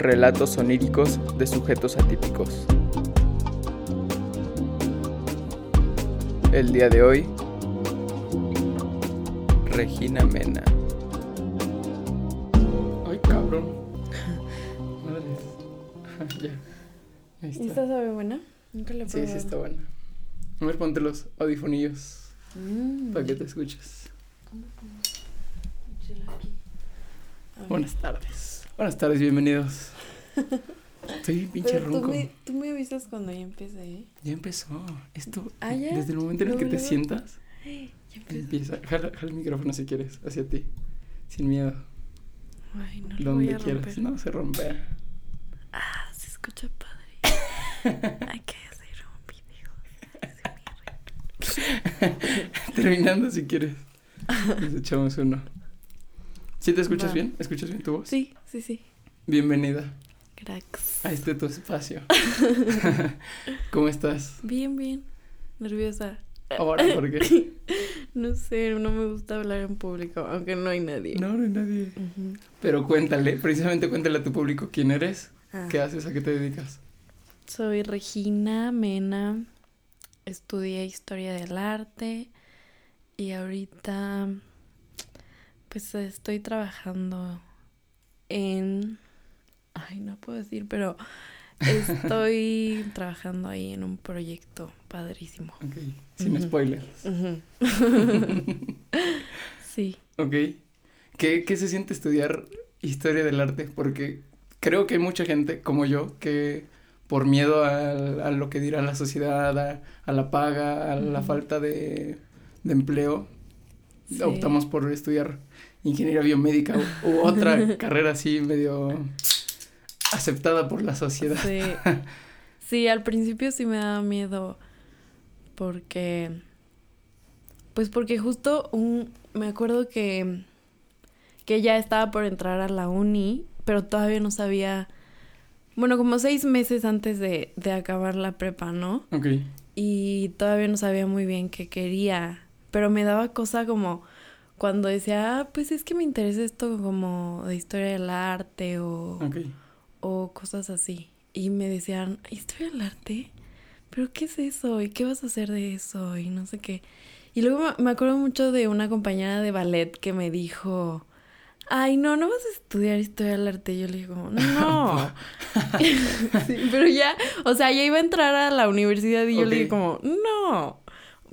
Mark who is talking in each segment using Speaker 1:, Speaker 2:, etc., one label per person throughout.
Speaker 1: Relatos oníricos de sujetos atípicos. El día de hoy, Regina Mena. Ay, cabrón. Madres. ya. Ahí
Speaker 2: ¿Y
Speaker 1: está.
Speaker 2: esta sabe buena? Nunca le
Speaker 1: Sí,
Speaker 2: probé.
Speaker 1: sí está buena. A ver, ponte los audifonillos
Speaker 2: Mm.
Speaker 1: para que te escuches. Buenas tardes. Buenas tardes, bienvenidos. Estoy pinche
Speaker 2: Pero tú
Speaker 1: ronco.
Speaker 2: me, tú me avisas cuando ya empiece, ¿eh?
Speaker 1: Ya empezó. Esto,
Speaker 2: Ah, ¿ya?
Speaker 1: desde el momento en el que te sientas,
Speaker 2: Ya
Speaker 1: empieza. Jala, jala el micrófono si quieres, hacia ti. Sin miedo.
Speaker 2: Ay, no lo voy
Speaker 1: donde
Speaker 2: a
Speaker 1: quieras.
Speaker 2: romper.
Speaker 1: No se rompe.
Speaker 2: Ah, se escucha padre. Hay que hacer un video.
Speaker 1: Terminando si quieres. Nos echamos uno. ¿Sí te escuchas bien? ¿Escuchas bien tu voz?
Speaker 2: Sí, sí, sí.
Speaker 1: Bienvenida
Speaker 2: Cracks.
Speaker 1: a este tu espacio. ¿Cómo estás?
Speaker 2: Bien, bien. Nerviosa.
Speaker 1: Ahora, ¿por qué?
Speaker 2: No sé, no me gusta hablar en público, aunque no hay nadie.
Speaker 1: No, no hay nadie. Pero cuéntale, precisamente cuéntale a tu público quién eres,
Speaker 2: Ah.
Speaker 1: qué haces, a qué te dedicas.
Speaker 2: Soy Regina Mena, estudié historia del arte y ahorita pues estoy trabajando en... Ay, no puedo decir, pero estoy trabajando ahí en un proyecto padrísimo.
Speaker 1: Ok, sin spoilers.
Speaker 2: Sí.
Speaker 1: Ok. ¿Qué, ¿Qué se siente estudiar historia del arte? Porque creo que hay mucha gente como yo que por miedo a, a lo que dirá la sociedad, a, a la paga, a la falta de, de empleo,
Speaker 2: Sí.
Speaker 1: optamos por estudiar ingeniería biomédica u, u otra carrera así medio aceptada por la sociedad.
Speaker 2: Sí. Sí, al principio sí me daba miedo porque pues porque justo un me acuerdo que que ya estaba por entrar a la uni, pero todavía no sabía bueno, como seis meses antes de, de acabar la prepa, ¿no?
Speaker 1: Ok.
Speaker 2: Y todavía no sabía muy bien qué quería, pero me daba cosa como cuando decía, ah, pues es que me interesa esto como de historia del arte o o cosas así. Y me decían, ¿historia del arte? ¿Pero qué es eso? ¿Y qué vas a hacer de eso? Y no sé qué. Y luego me- acuerdo mucho de una compañera de ballet que me dijo, ay, no, no vas a estudiar historia del arte. Y yo le digo, no. Sí, pero ya, o sea, ya iba a entrar a la universidad y yo le dije como, no.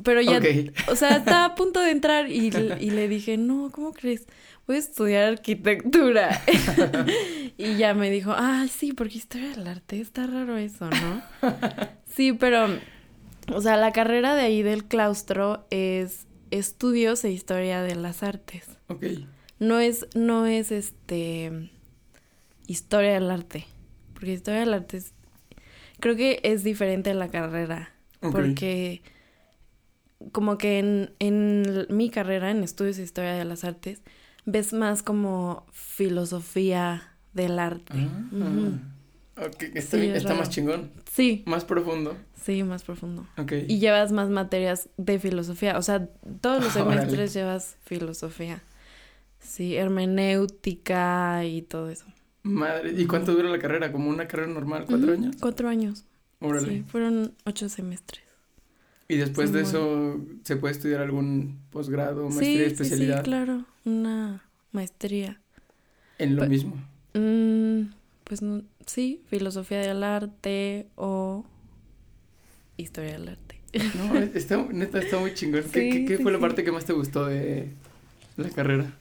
Speaker 2: Pero ya,
Speaker 1: Ok.
Speaker 2: o sea, estaba a punto de entrar y, y le dije, no, ¿cómo crees? Voy a estudiar arquitectura. y ya me dijo, ay, sí, porque historia del arte, está raro eso, ¿no? sí, pero, o sea, la carrera de ahí del claustro es estudios e historia de las artes.
Speaker 1: Ok.
Speaker 2: No es, no es este historia del arte. Porque historia del arte es. Creo que es diferente la carrera. Porque como que en, en mi carrera, en estudios de historia de las artes, ves más como filosofía del arte.
Speaker 1: Ah,
Speaker 2: Ujú.
Speaker 1: ok, está,
Speaker 2: Sí,
Speaker 1: está más chingón,
Speaker 2: Sí,
Speaker 1: más profundo.
Speaker 2: sí, más profundo.
Speaker 1: Ok.
Speaker 2: Y llevas más materias de filosofía. O sea, todos los semestres llevas filosofía. Sí, hermenéutica y todo eso.
Speaker 1: Madre, ¿y cuánto dura la carrera? ¿Como una carrera normal? ¿Cuatro años?
Speaker 2: Cuatro años.
Speaker 1: Órale.
Speaker 2: Sí, fueron ocho semestres.
Speaker 1: ¿Y después de eso se puede estudiar algún posgrado, maestría,
Speaker 2: sí,
Speaker 1: especialidad
Speaker 2: sí, sí, claro. Una maestría.
Speaker 1: en lo mismo?
Speaker 2: Mm, pues no, sí, filosofía del arte o historia del arte.
Speaker 1: No, está, neta, está muy chingón. ¿Qué,
Speaker 2: Sí,
Speaker 1: qué- qué fue la parte que más te gustó de la carrera?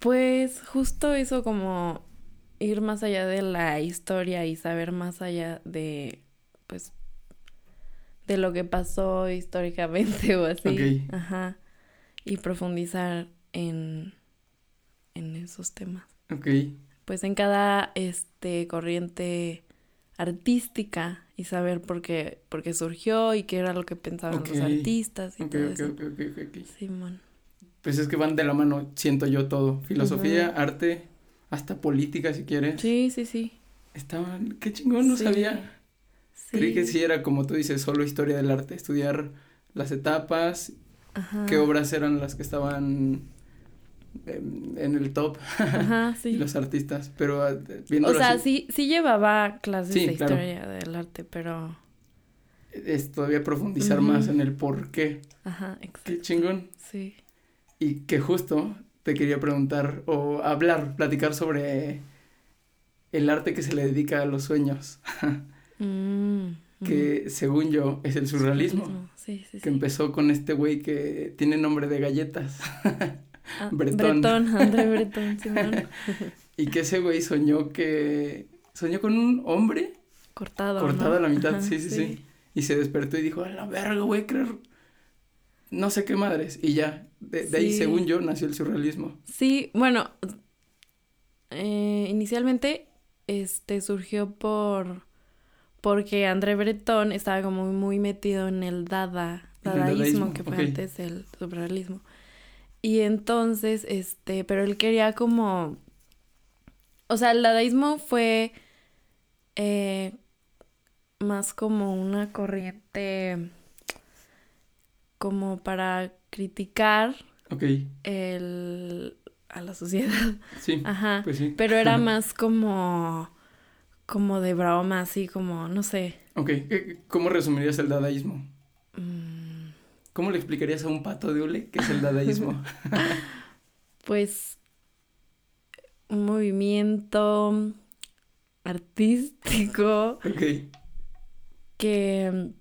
Speaker 2: Pues justo eso como ir más allá de la historia y saber más allá de, pues, de lo que pasó históricamente o así.
Speaker 1: Ok.
Speaker 2: Ajá. Y profundizar en, en esos temas.
Speaker 1: Ok,
Speaker 2: Pues en cada, este, corriente artística y saber por qué, por qué surgió y qué era lo que pensaban los artistas y
Speaker 1: ok,
Speaker 2: todo eso. Simón.
Speaker 1: Pues es que van de la mano, siento yo todo. Filosofía, arte, hasta política si quieres.
Speaker 2: Sí, sí, sí.
Speaker 1: Estaban, qué chingón, no
Speaker 2: Sí.
Speaker 1: sabía. Creí que sí era como tú dices, solo historia del arte, estudiar las etapas,
Speaker 2: Ajá.
Speaker 1: qué obras eran las que estaban en el top
Speaker 2: Ajá, sí.
Speaker 1: y los artistas, pero ah, viéndolo
Speaker 2: O sea,
Speaker 1: así,
Speaker 2: sí, sí llevaba clases
Speaker 1: Sí,
Speaker 2: de
Speaker 1: claro.
Speaker 2: historia del arte, pero...
Speaker 1: es todavía profundizar más en el por qué.
Speaker 2: Ajá,
Speaker 1: Qué
Speaker 2: exacto.
Speaker 1: chingón.
Speaker 2: Sí.
Speaker 1: Y que justo te quería preguntar o hablar, platicar sobre el arte que se le dedica a los sueños,
Speaker 2: Mm,
Speaker 1: que según yo es el surrealismo,
Speaker 2: Sí, sí, sí.
Speaker 1: que empezó con este güey que tiene nombre de galletas
Speaker 2: Ah,
Speaker 1: Bretón.
Speaker 2: Bretón, André Bretón,
Speaker 1: y que ese güey soñó que soñó con un hombre
Speaker 2: Cortado,
Speaker 1: cortado
Speaker 2: ¿no?
Speaker 1: a la mitad,
Speaker 2: Ajá,
Speaker 1: sí, sí, sí, y se despertó y dijo, a la verga, a creer no sé qué madres, y ya, de, de ahí según yo nació el surrealismo.
Speaker 2: Sí, bueno, eh, inicialmente este surgió por porque André Breton estaba como muy metido en el dada,
Speaker 1: el
Speaker 2: dadaísmo, que fue antes el surrealismo. Y entonces, este, pero él quería como, o sea, el dadaísmo fue eh, más como una corriente como para criticar
Speaker 1: Ok,
Speaker 2: el a la sociedad.
Speaker 1: sí,
Speaker 2: Ajá.
Speaker 1: pues sí.
Speaker 2: Pero era más como como de broma, así como, no sé.
Speaker 1: Ok, ¿qué- ¿cómo resumirías el dadaísmo?
Speaker 2: mm,
Speaker 1: ¿Cómo le explicarías a un pato de hule qué es el dadaísmo?
Speaker 2: Pues un movimiento artístico
Speaker 1: ok,
Speaker 2: que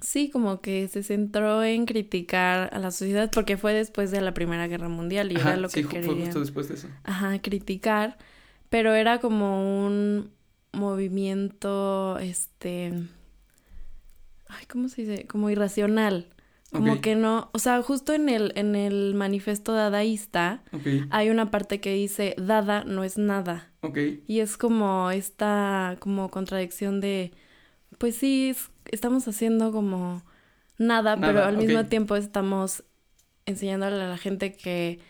Speaker 2: sí, como que se centró en criticar a la sociedad porque fue después de la Primera Guerra Mundial y
Speaker 1: Ajá,
Speaker 2: era lo
Speaker 1: sí,
Speaker 2: que
Speaker 1: ju- fue justo después de eso.
Speaker 2: Ajá, criticar, pero era como un movimiento, este, ay, ¿cómo se dice? Como irracional, como que no, o sea, justo en el, en el manifiesto dadaísta
Speaker 1: Ok,
Speaker 2: hay una parte que dice, dada no es nada,
Speaker 1: ok,
Speaker 2: y es como esta, como contradicción de, pues sí, es- estamos haciendo como nada, pero al mismo tiempo estamos enseñándole a la gente que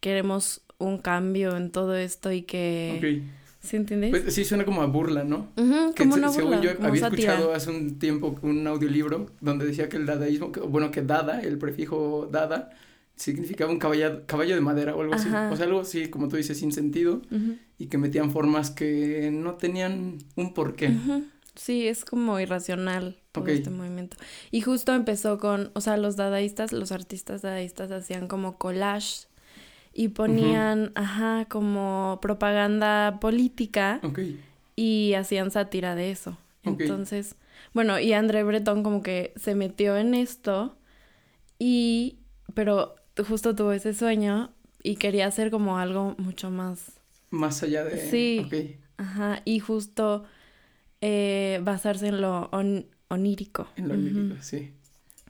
Speaker 2: queremos un cambio en todo esto y que...
Speaker 1: ok.
Speaker 2: ¿Sí entiendes?
Speaker 1: Pues sí suena como a burla, ¿no? Que
Speaker 2: como una
Speaker 1: según
Speaker 2: burla,
Speaker 1: yo
Speaker 2: como
Speaker 1: había escuchado hace un tiempo un audiolibro donde decía que el dadaísmo, que- bueno, que dada, el prefijo dada, significaba un caballo, caballo de madera o algo así. O sea, algo así, como tú dices, sin sentido y que metían formas que no tenían un porqué.
Speaker 2: Sí, es como irracional todo este movimiento. Y justo empezó con, o sea, los dadaístas, los artistas dadaístas hacían como collage y ponían, ajá, como propaganda política
Speaker 1: Ok,
Speaker 2: y hacían sátira de eso.
Speaker 1: Ok.
Speaker 2: Entonces, bueno, y André Breton como que se metió en esto y, pero justo tuvo ese sueño y quería hacer como algo mucho más,
Speaker 1: más allá de...
Speaker 2: Sí.
Speaker 1: Ok,
Speaker 2: ajá, y justo eh, basarse en lo on- onírico.
Speaker 1: en lo
Speaker 2: Ujú.
Speaker 1: lírico, sí.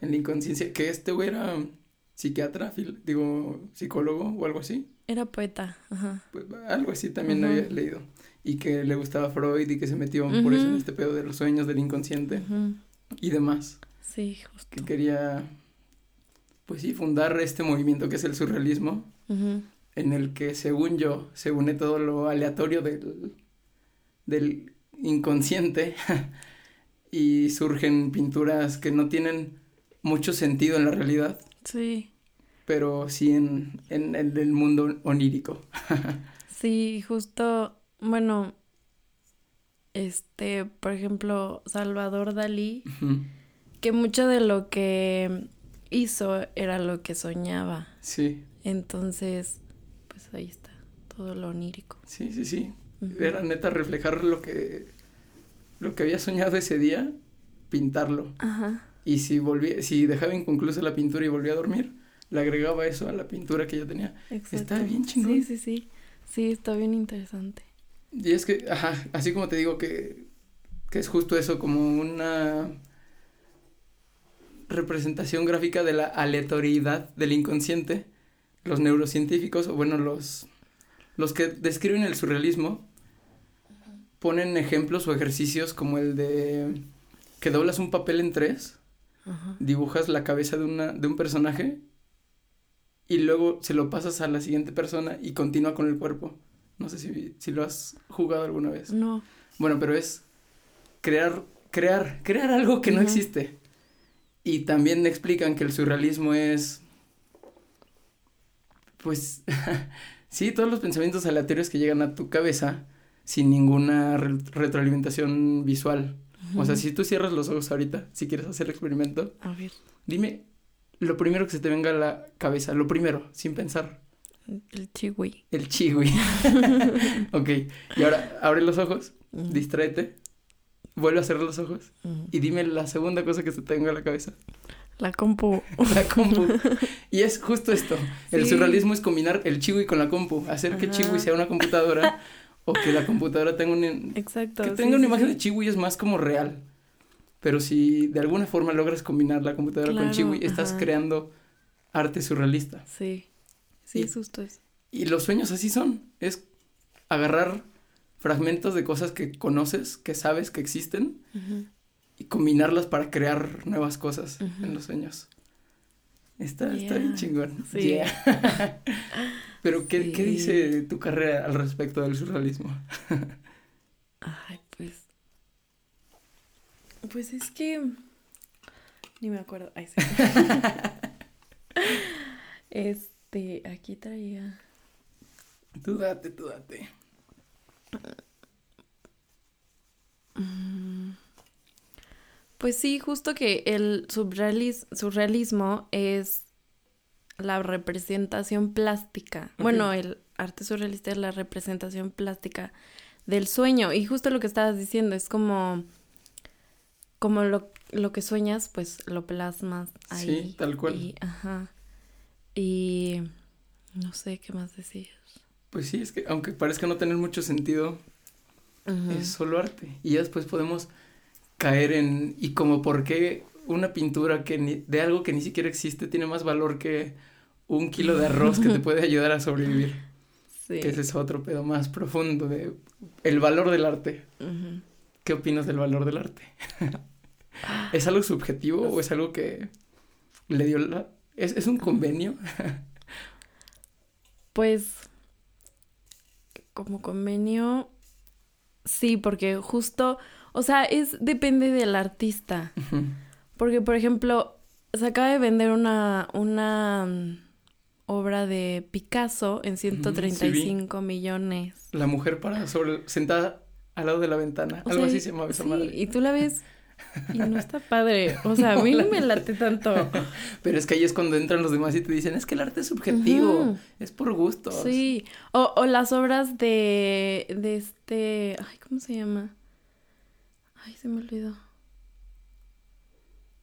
Speaker 1: En la inconsciencia, que este güey era psiquiatra, digo, psicólogo o algo así.
Speaker 2: Era poeta, ajá.
Speaker 1: Pues, algo así también
Speaker 2: Ujú.
Speaker 1: había leído. Y que le gustaba Freud y que se metió por eso en este pedo de los sueños, del inconsciente y demás.
Speaker 2: Sí, justo.
Speaker 1: Que quería, pues sí, fundar este movimiento que es el surrealismo, en el que según yo se une todo lo aleatorio del, del inconsciente y surgen pinturas que no tienen mucho sentido en la realidad,
Speaker 2: Sí.
Speaker 1: pero sí en, en, en el mundo onírico.
Speaker 2: Sí, justo, bueno, este, por ejemplo, Salvador Dalí, que mucho de lo que hizo era lo que soñaba.
Speaker 1: Sí,
Speaker 2: Entonces, pues ahí está, todo lo onírico.
Speaker 1: sí, sí, sí. Era neta reflejar lo que, lo que había soñado ese día, pintarlo.
Speaker 2: Ajá.
Speaker 1: Y si volvía, si dejaba inconclusa la pintura y volvía a dormir, le agregaba eso a la pintura que ya tenía.
Speaker 2: Exacto.
Speaker 1: Está bien chingón.
Speaker 2: Sí, sí, sí. Sí, está bien interesante.
Speaker 1: Y es que, ajá, así como te digo que, que es justo eso, como una representación gráfica de la aleatoriedad del inconsciente, los neurocientíficos, o bueno, los, los que describen el surrealismo, ponen ejemplos o ejercicios como el de que doblas un papel en tres,
Speaker 2: Ajá.
Speaker 1: dibujas la cabeza de, una, de un personaje y luego se lo pasas a la siguiente persona y continúa con el cuerpo. No sé si, si lo has jugado alguna vez.
Speaker 2: No.
Speaker 1: Bueno, pero es crear, crear, crear algo que no existe. Y también explican que el surrealismo es, Pues sí, todos los pensamientos aleatorios que llegan a tu cabeza sin ninguna re- retroalimentación visual. O sea, si tú cierras los ojos ahorita, si quieres hacer el experimento,
Speaker 2: A ver,
Speaker 1: dime lo primero que se te venga a la cabeza, lo primero, sin pensar.
Speaker 2: el chihui.
Speaker 1: El chihui. ok, y ahora abre los ojos, distráete, vuelve a cerrar los ojos y dime la segunda cosa que se te venga a la cabeza.
Speaker 2: La compu.
Speaker 1: La compu. Y es justo esto. El
Speaker 2: Sí.
Speaker 1: surrealismo es combinar el chihui con la compu, hacer que
Speaker 2: Ajá.
Speaker 1: chihui sea una computadora o que la computadora tenga un
Speaker 2: Exacto.
Speaker 1: que
Speaker 2: sí,
Speaker 1: tenga una
Speaker 2: sí,
Speaker 1: imagen
Speaker 2: sí.
Speaker 1: de chihui es más como real. Pero si de alguna forma logras combinar la computadora con chihui, estás
Speaker 2: ajá.
Speaker 1: creando arte surrealista.
Speaker 2: Sí. Sí,
Speaker 1: Y-
Speaker 2: es justo eso.
Speaker 1: Y los sueños así son, es agarrar fragmentos de cosas que conoces, que sabes que existen y combinarlas para crear nuevas cosas en los sueños. Está, está bien chingón.
Speaker 2: Sí.
Speaker 1: Yeah. Pero ¿qué, ¿qué dice tu carrera al respecto del surrealismo?
Speaker 2: Ay, pues. Pues es que. Ni me acuerdo. Ay, sí. este, aquí traía.
Speaker 1: Tú date, tú date.
Speaker 2: Mm, Pues sí, justo que el surrealis- surrealismo es la representación plástica. Bueno, el arte surrealista es la representación plástica del sueño. Y justo lo que estabas diciendo es como, como lo, lo que sueñas, pues lo plasmas ahí.
Speaker 1: Sí, tal cual.
Speaker 2: Y, ajá. Y no sé qué más decir.
Speaker 1: Pues sí, es que aunque parezca no tener mucho sentido, es solo arte. Y ya después podemos caer en... Y como por qué una pintura que ni- de algo que ni siquiera existe tiene más valor que un kilo de arroz que te puede ayudar a sobrevivir.
Speaker 2: Sí.
Speaker 1: Que ese es otro pedo más profundo de el valor del arte. ¿Qué opinas del valor del arte? ¿Es algo subjetivo o es algo que le dio la... ¿Es, es un convenio?
Speaker 2: Pues como convenio, sí, porque justo, o sea, es depende del artista. Porque, por ejemplo, se acaba de vender una, una mm, obra de Picasso en 135 millones.
Speaker 1: La mujer para sobre sentada al lado de la ventana.
Speaker 2: O
Speaker 1: Algo
Speaker 2: sea,
Speaker 1: así se llamaba esa
Speaker 2: sí,
Speaker 1: madre.
Speaker 2: Y tú la ves y no está padre. O sea, a mí no me late tanto.
Speaker 1: Pero es que ahí es cuando entran los demás y te dicen, es que el arte es subjetivo, es por gustos.
Speaker 2: Sí, o, o las obras de, de este, ay, ¿cómo se llama? Ay, se me olvidó.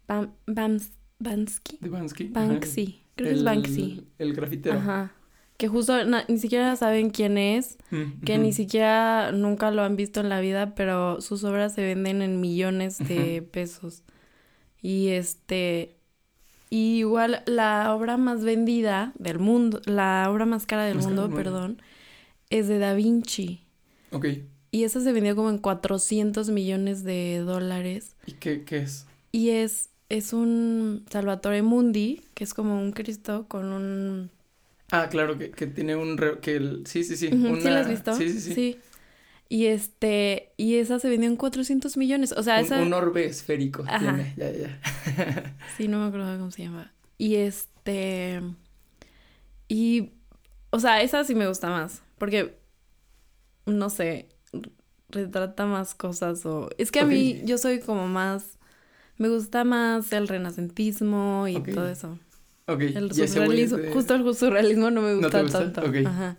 Speaker 2: Bam, Bams, Bansky.
Speaker 1: De Bansky. ajá.
Speaker 2: Banksy, creo que es
Speaker 1: El-
Speaker 2: Banksy.
Speaker 1: El grafitero.
Speaker 2: Ajá. Que justo na- ni siquiera saben quién es,
Speaker 1: Mm,
Speaker 2: que ni siquiera nunca lo han visto en la vida, pero sus obras se venden en millones de pesos. Y este, y igual la obra más vendida del mundo, la obra más cara del
Speaker 1: Más cara
Speaker 2: mundo,
Speaker 1: del mundo.
Speaker 2: perdón, es de Da Vinci.
Speaker 1: Ok.
Speaker 2: Y esa se vendió como en 400 millones de dólares.
Speaker 1: ¿Y qué, qué es?
Speaker 2: Y es, es un Salvatore Mundi, que es como un Cristo con un...
Speaker 1: Ah, claro, que, que tiene un... re- que el... Sí, sí, sí.
Speaker 2: ¿Sí
Speaker 1: una-
Speaker 2: la has visto?
Speaker 1: Sí, sí, sí.
Speaker 2: Y este, y esa se vendió en 400 millones. O sea,
Speaker 1: Un,
Speaker 2: esa...
Speaker 1: un orbe esférico
Speaker 2: Ajá.
Speaker 1: tiene. Ya, ya.
Speaker 2: Sí, no me acuerdo cómo se llama. Y este... Y... O sea, esa sí me gusta más. Porque... No sé. Retrata más cosas o... Es que a mí yo soy como más... Me gusta más el renacentismo y todo eso.
Speaker 1: Ok.
Speaker 2: El surrealismo.
Speaker 1: de-
Speaker 2: Justo el surrealismo no me
Speaker 1: ¿No
Speaker 2: gusta,
Speaker 1: te gusta?
Speaker 2: tanto.
Speaker 1: Ok.
Speaker 2: Ajá.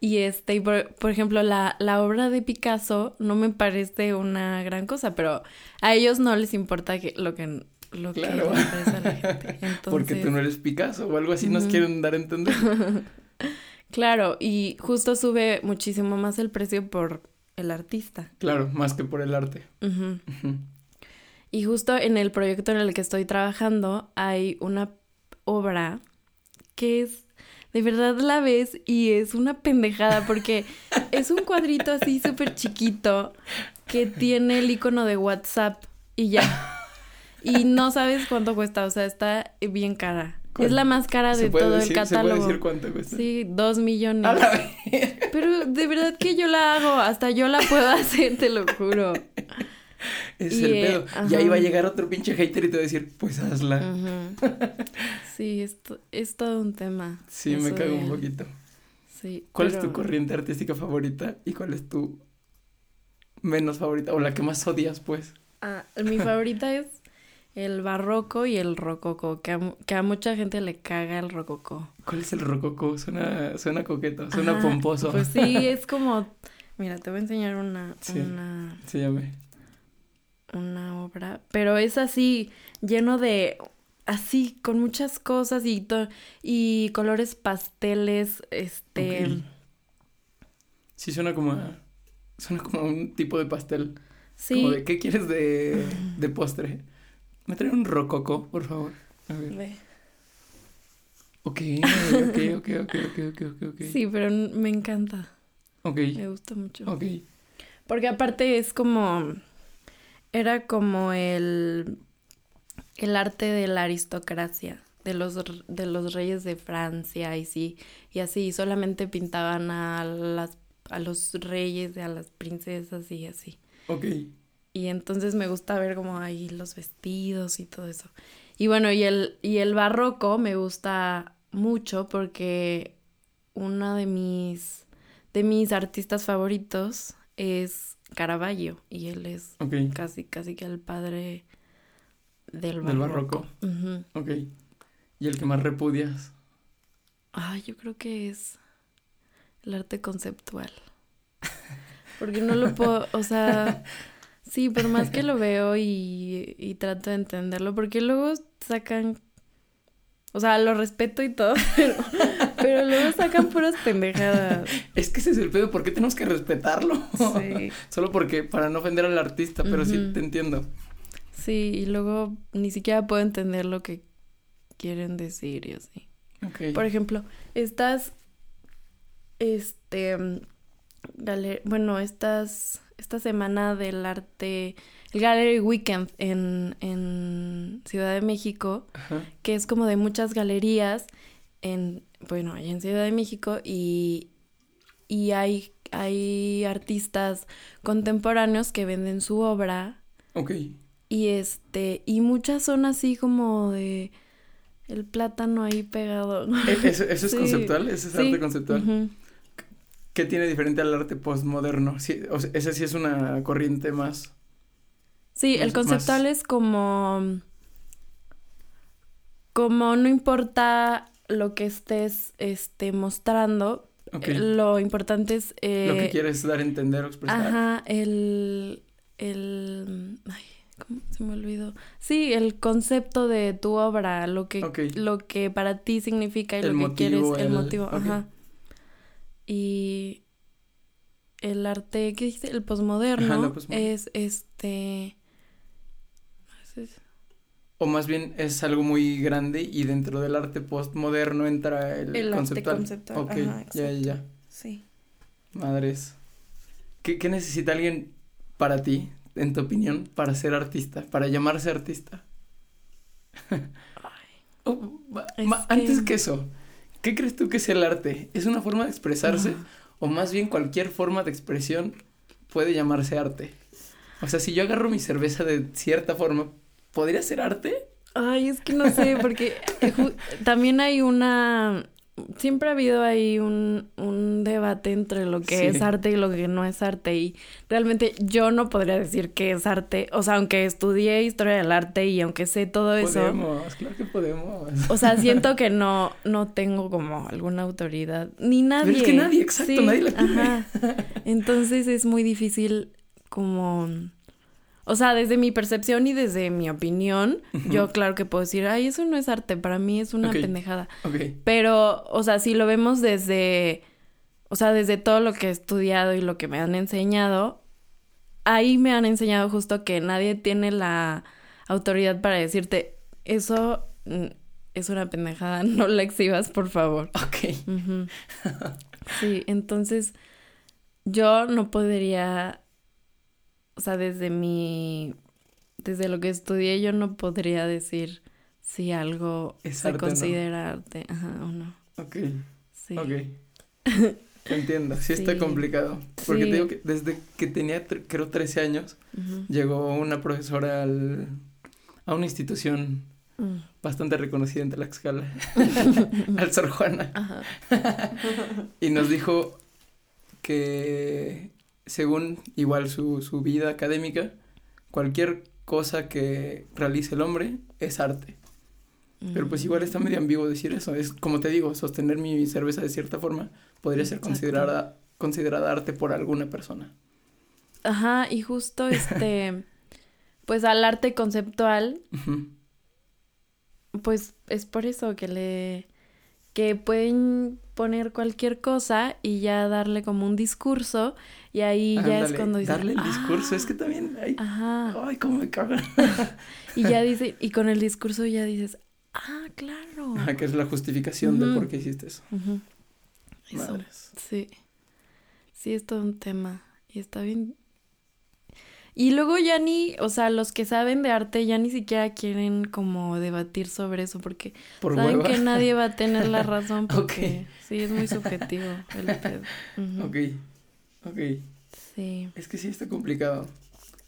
Speaker 2: Y este, y por, por ejemplo, la, la obra de Picasso no me parece una gran cosa, pero a ellos no les importa que, lo que lo
Speaker 1: Claro.
Speaker 2: que les parece a la gente. Entonces,
Speaker 1: Porque tú no eres Picasso o algo así nos quieren dar a entender.
Speaker 2: claro, y justo sube muchísimo más el precio por el artista.
Speaker 1: claro, más que por el arte.
Speaker 2: Ujú.
Speaker 1: Ujú.
Speaker 2: Y justo en el proyecto en el que estoy trabajando hay una obra que es, de verdad la ves y es una pendejada porque es un cuadrito así súper chiquito que tiene el icono de WhatsApp y ya. Y no sabes cuánto cuesta, o sea, está bien cara. Es la más cara
Speaker 1: ¿Se
Speaker 2: de todo
Speaker 1: decir,
Speaker 2: el
Speaker 1: ¿Se puede
Speaker 2: catálogo.
Speaker 1: decir cuánto cuesta?
Speaker 2: Sí, dos millones.
Speaker 1: A la vez.
Speaker 2: Pero de verdad que yo la hago, hasta yo la puedo hacer, te lo juro.
Speaker 1: es
Speaker 2: Y,
Speaker 1: el
Speaker 2: eh,
Speaker 1: pedo. Y ahí va a llegar otro pinche hater y te va a decir, pues hazla.
Speaker 2: Sí, es, es todo un tema.
Speaker 1: Sí, me cago un poquito.
Speaker 2: Sí.
Speaker 1: ¿Cuál es tu corriente artística favorita y cuál es tu menos favorita o la que más odias, pues?
Speaker 2: Ah, mi favorita es el barroco y el rococó, que a, que a mucha gente le caga el rococó.
Speaker 1: ¿Cuál es el rococó? Suena, suena coqueto, suena
Speaker 2: Ajá,
Speaker 1: pomposo.
Speaker 2: Pues sí, es como, mira, te voy a enseñar una,
Speaker 1: Sí.
Speaker 2: una,
Speaker 1: Se llame.
Speaker 2: Una obra, pero es así, lleno de, así, con muchas cosas y, y colores pasteles, este.
Speaker 1: Sí, suena como a, suena como a un tipo de pastel.
Speaker 2: sí,
Speaker 1: Como de, ¿qué quieres de, de postre? ¿Me trae un rococó, por favor? A ver.
Speaker 2: ve.
Speaker 1: Ok, ok, ok, ok, ok, ok, ok, ok.
Speaker 2: sí, pero me encanta,
Speaker 1: Ok,
Speaker 2: me gusta mucho.
Speaker 1: ok.
Speaker 2: Porque aparte es como. Era como el. El arte de la aristocracia. De los, de los reyes de Francia y sí. Y así. Solamente pintaban a las. a los reyes, a las princesas y así.
Speaker 1: Ok.
Speaker 2: Y entonces me gusta ver como ahí los vestidos y todo eso. Y bueno, y el, y el barroco me gusta mucho porque uno de mis, de mis artistas favoritos es Caravaggio y él es casi, casi que el padre del
Speaker 1: Del
Speaker 2: barroco.
Speaker 1: Ok. ¿Y el que más repudias?
Speaker 2: Ay, yo creo que es el arte conceptual. Porque no lo puedo, o sea, sí, por más que lo veo y, y trato de entenderlo, porque luego sacan, o sea, lo respeto y todo, pero, pero luego sacan puras pendejadas.
Speaker 1: Es que ese es el pedo, ¿por qué tenemos que respetarlo?
Speaker 2: Sí,
Speaker 1: Solo porque, para no ofender al artista, pero sí te entiendo.
Speaker 2: sí, y luego ni siquiera puedo entender lo que quieren decir y así.
Speaker 1: Ok.
Speaker 2: Por ejemplo, estas, este, galer- bueno, estas, esta semana del arte, el Gallery Weekend en, en Ciudad de México,
Speaker 1: Ajá.
Speaker 2: que es como de muchas galerías en, bueno, allá en Ciudad de México y, y hay, hay artistas contemporáneos que venden su obra
Speaker 1: Ok.
Speaker 2: y este, y muchas son así como de el plátano ahí pegado.
Speaker 1: ¿E- ¿Eso, eso es
Speaker 2: Sí,
Speaker 1: conceptual? ¿Eso es
Speaker 2: sí,
Speaker 1: arte conceptual? ¿Qué tiene diferente al arte postmoderno? Sí, o sea, esa sí es una corriente más.
Speaker 2: Sí, el
Speaker 1: Más-
Speaker 2: conceptual es como. Como no importa lo que estés este, mostrando, eh, lo importante es. eh,
Speaker 1: Lo que quieres dar a entender o expresar.
Speaker 2: Ajá, el. El. Ay, ¿cómo se me olvidó? Sí, el concepto de tu obra, lo que, lo que para ti significa y
Speaker 1: El
Speaker 2: lo que quieres, el,
Speaker 1: el-
Speaker 2: motivo, ajá. Y el arte, ¿qué dijiste? El posmoderno
Speaker 1: Ajá, lo posmoderno.
Speaker 2: es este.
Speaker 1: O más bien es algo muy grande y dentro del arte postmoderno entra el,
Speaker 2: El arte
Speaker 1: conceptual.
Speaker 2: conceptual,
Speaker 1: Ok,
Speaker 2: ajá,
Speaker 1: ya, ya, ya.
Speaker 2: Sí.
Speaker 1: Madres. ¿Qué, qué necesita alguien para ti, en tu opinión, para ser artista, para llamarse artista? Oh, ma-
Speaker 2: Es
Speaker 1: ma-
Speaker 2: que-
Speaker 1: Antes que eso, ¿qué crees tú que es el arte? ¿Es una forma de expresarse o más bien cualquier forma de expresión puede llamarse arte? O sea, si yo agarro mi cerveza de cierta forma, ¿podría ser arte?
Speaker 2: Ay, es que no sé, porque eh, también hay una... Siempre ha habido ahí un, un debate entre lo que
Speaker 1: Sí.
Speaker 2: es arte y lo que no es arte y realmente yo no podría decir que es arte, o sea, aunque estudié historia del arte y aunque sé todo eso,
Speaker 1: Podemos, claro que podemos.
Speaker 2: o sea, siento que no, no tengo como alguna autoridad, ni nadie.
Speaker 1: es que nadie, exacto, nadie la tiene.
Speaker 2: ajá. Entonces es muy difícil como... O sea, desde mi percepción y desde mi opinión, yo claro que puedo decir, ay, eso no es arte, para mí es una pendejada.
Speaker 1: Ok,
Speaker 2: Pero, o sea, si lo vemos desde, o sea, desde todo lo que he estudiado y lo que me han enseñado, ahí me han enseñado justo que nadie tiene la autoridad para decirte, eso mm, es una pendejada, no la exhibas, por favor.
Speaker 1: ok.
Speaker 2: Sí, entonces yo no podría, o sea, desde mi, desde lo que estudié, yo no podría decir si algo
Speaker 1: Es
Speaker 2: se
Speaker 1: arte no.
Speaker 2: considera arte, ajá, o no.
Speaker 1: Ok,
Speaker 2: Sí.
Speaker 1: ok. Entiendo, sí, está complicado. Porque
Speaker 2: Sí.
Speaker 1: te digo que desde que tenía, creo, 13 años, llegó una profesora al, a una institución
Speaker 2: Mm.
Speaker 1: bastante reconocida en Tlaxcala, al Sor Juana,
Speaker 2: Ajá.
Speaker 1: y nos dijo que según igual su, su vida académica, cualquier cosa que realice el hombre es arte. Pero pues igual está medio ambiguo decir eso. Es como te digo, sostener mi cerveza de cierta forma podría ser
Speaker 2: Exacto.
Speaker 1: considerada, considerada arte por alguna persona.
Speaker 2: Ajá, y justo este, pues al arte conceptual, pues es por eso que le, que pueden poner cualquier cosa y ya darle como un discurso y ahí ya es cuando dicen,
Speaker 1: darle el
Speaker 2: "Ah".
Speaker 1: discurso, es que también hay...
Speaker 2: Ajá,
Speaker 1: Ay, cómo me cagan.
Speaker 2: y ya dice, y con el discurso ya dices, ah, claro.
Speaker 1: Ajá, que es la justificación de por qué hiciste eso.
Speaker 2: Ujú. Eso,
Speaker 1: Madres.
Speaker 2: sí. Sí, es todo un tema. Y está bien. Y luego ya ni, o sea, los que saben de arte ya ni siquiera quieren como debatir sobre eso porque
Speaker 1: Por
Speaker 2: saben
Speaker 1: hueva.
Speaker 2: que nadie va a tener la razón porque sí, es muy subjetivo el pedo. Ujú.
Speaker 1: Ok, ok.
Speaker 2: Sí.
Speaker 1: Es que sí está complicado.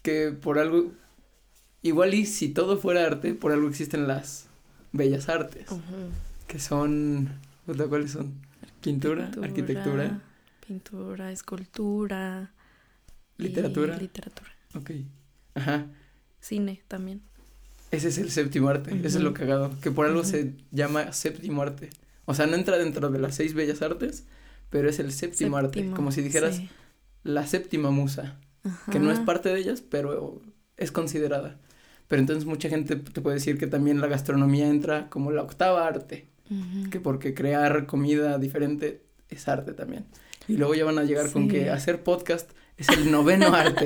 Speaker 1: Que por algo... Igual y si todo fuera arte, por algo existen las bellas artes.
Speaker 2: Ujú.
Speaker 1: Que son... puta, ¿Cuáles son? Pintura, arquitectura,
Speaker 2: Pintura, escultura. y
Speaker 1: literatura. Ok. Ajá.
Speaker 2: Cine también.
Speaker 1: Ese es el séptimo arte. Eso es lo cagado. Que por algo se llama séptimo arte. O sea, no entra dentro de las seis bellas artes, pero es el séptimo, arte. Como si dijeras
Speaker 2: sí.
Speaker 1: la séptima musa. Que no es parte de ellas, pero es considerada. Pero entonces mucha gente te puede decir que también la gastronomía entra como la octava arte. Que porque crear comida diferente es arte también. Y luego ya van a llegar con que hacer podcast es el noveno arte.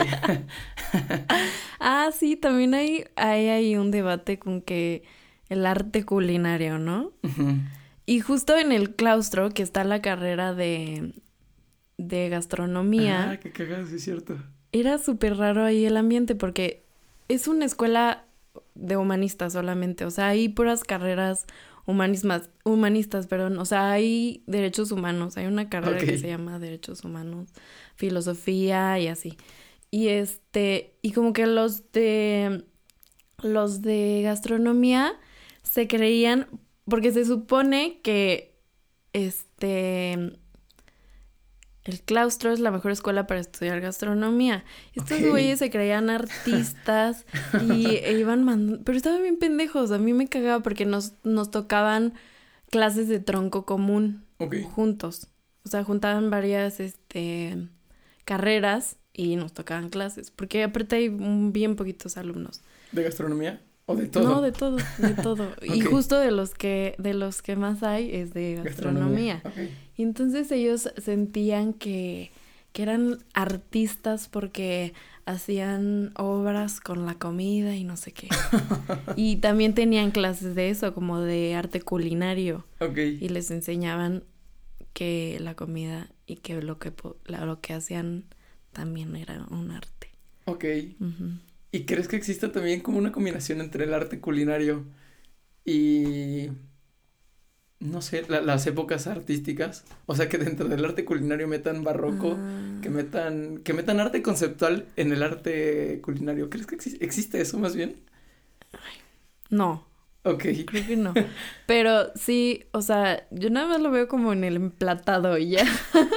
Speaker 2: Ah, sí, también hay, hay, hay un debate con que el arte culinario, ¿no? Y justo en el claustro, que está la carrera de, de gastronomía,
Speaker 1: Ah, qué cagado, sí es cierto.
Speaker 2: era súper raro ahí el ambiente porque es una escuela de humanistas solamente, o sea, hay puras carreras humanismas, humanistas, perdón, o sea, hay derechos humanos, hay una carrera que se llama derechos humanos, filosofía y así. Y este, y como que los de los de gastronomía se creían porque se supone que este el claustro es la mejor escuela para estudiar gastronomía. Estos güeyes se creían artistas y e iban mandando, pero estaban bien pendejos, a mí me cagaba porque nos nos tocaban clases de tronco común
Speaker 1: Ok.
Speaker 2: juntos. O sea, juntaban varias este carreras y nos tocaban clases, porque aparte hay bien poquitos alumnos.
Speaker 1: ¿De gastronomía? ¿O de todo?
Speaker 2: No, de todo, de todo. Y justo de los que de los que más hay es de gastronomía. Y entonces ellos sentían que que eran artistas porque hacían obras con la comida y no sé qué. y también tenían clases de eso, como de arte culinario
Speaker 1: Ok.
Speaker 2: y les enseñaban que la comida y que lo que lo que hacían también era un arte.
Speaker 1: Ok. ¿Y crees que exista también como una combinación entre el arte culinario y, no sé, la- las épocas artísticas? O sea, que dentro del arte culinario metan barroco,
Speaker 2: Ah.
Speaker 1: que metan, que metan arte conceptual en el arte culinario. ¿Crees que exi- existe eso más bien?
Speaker 2: No,
Speaker 1: Ok.
Speaker 2: creo que no. Pero sí, o sea, yo nada más lo veo como en el emplatado y ya.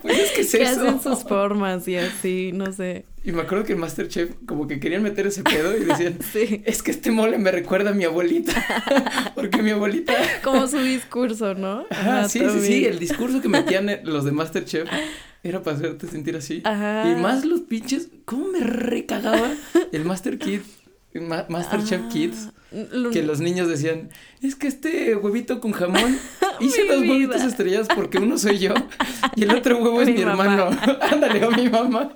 Speaker 1: Pues es que es
Speaker 2: que
Speaker 1: eso.
Speaker 2: hacen sus formas y así, no sé.
Speaker 1: Y me acuerdo que en Masterchef como que querían meter ese pedo y decían,
Speaker 2: Sí.
Speaker 1: es que este mole me recuerda a mi abuelita. Porque mi abuelita...
Speaker 2: Como su discurso, ¿no?
Speaker 1: Ajá, sí, sí, sí, el discurso que metían los de Masterchef era para hacerte sentir así.
Speaker 2: Ajá.
Speaker 1: Y más los pinches, ¿cómo me recagaba el Master Kid, Ma- Masterchef
Speaker 2: Ah,
Speaker 1: Kids?
Speaker 2: lo-
Speaker 1: Que los niños decían, es que este huevito con jamón, hice dos huevitos estrellados porque uno soy yo y el otro huevo es
Speaker 2: Mi
Speaker 1: mi, hermano. Ándale, o mi mamá.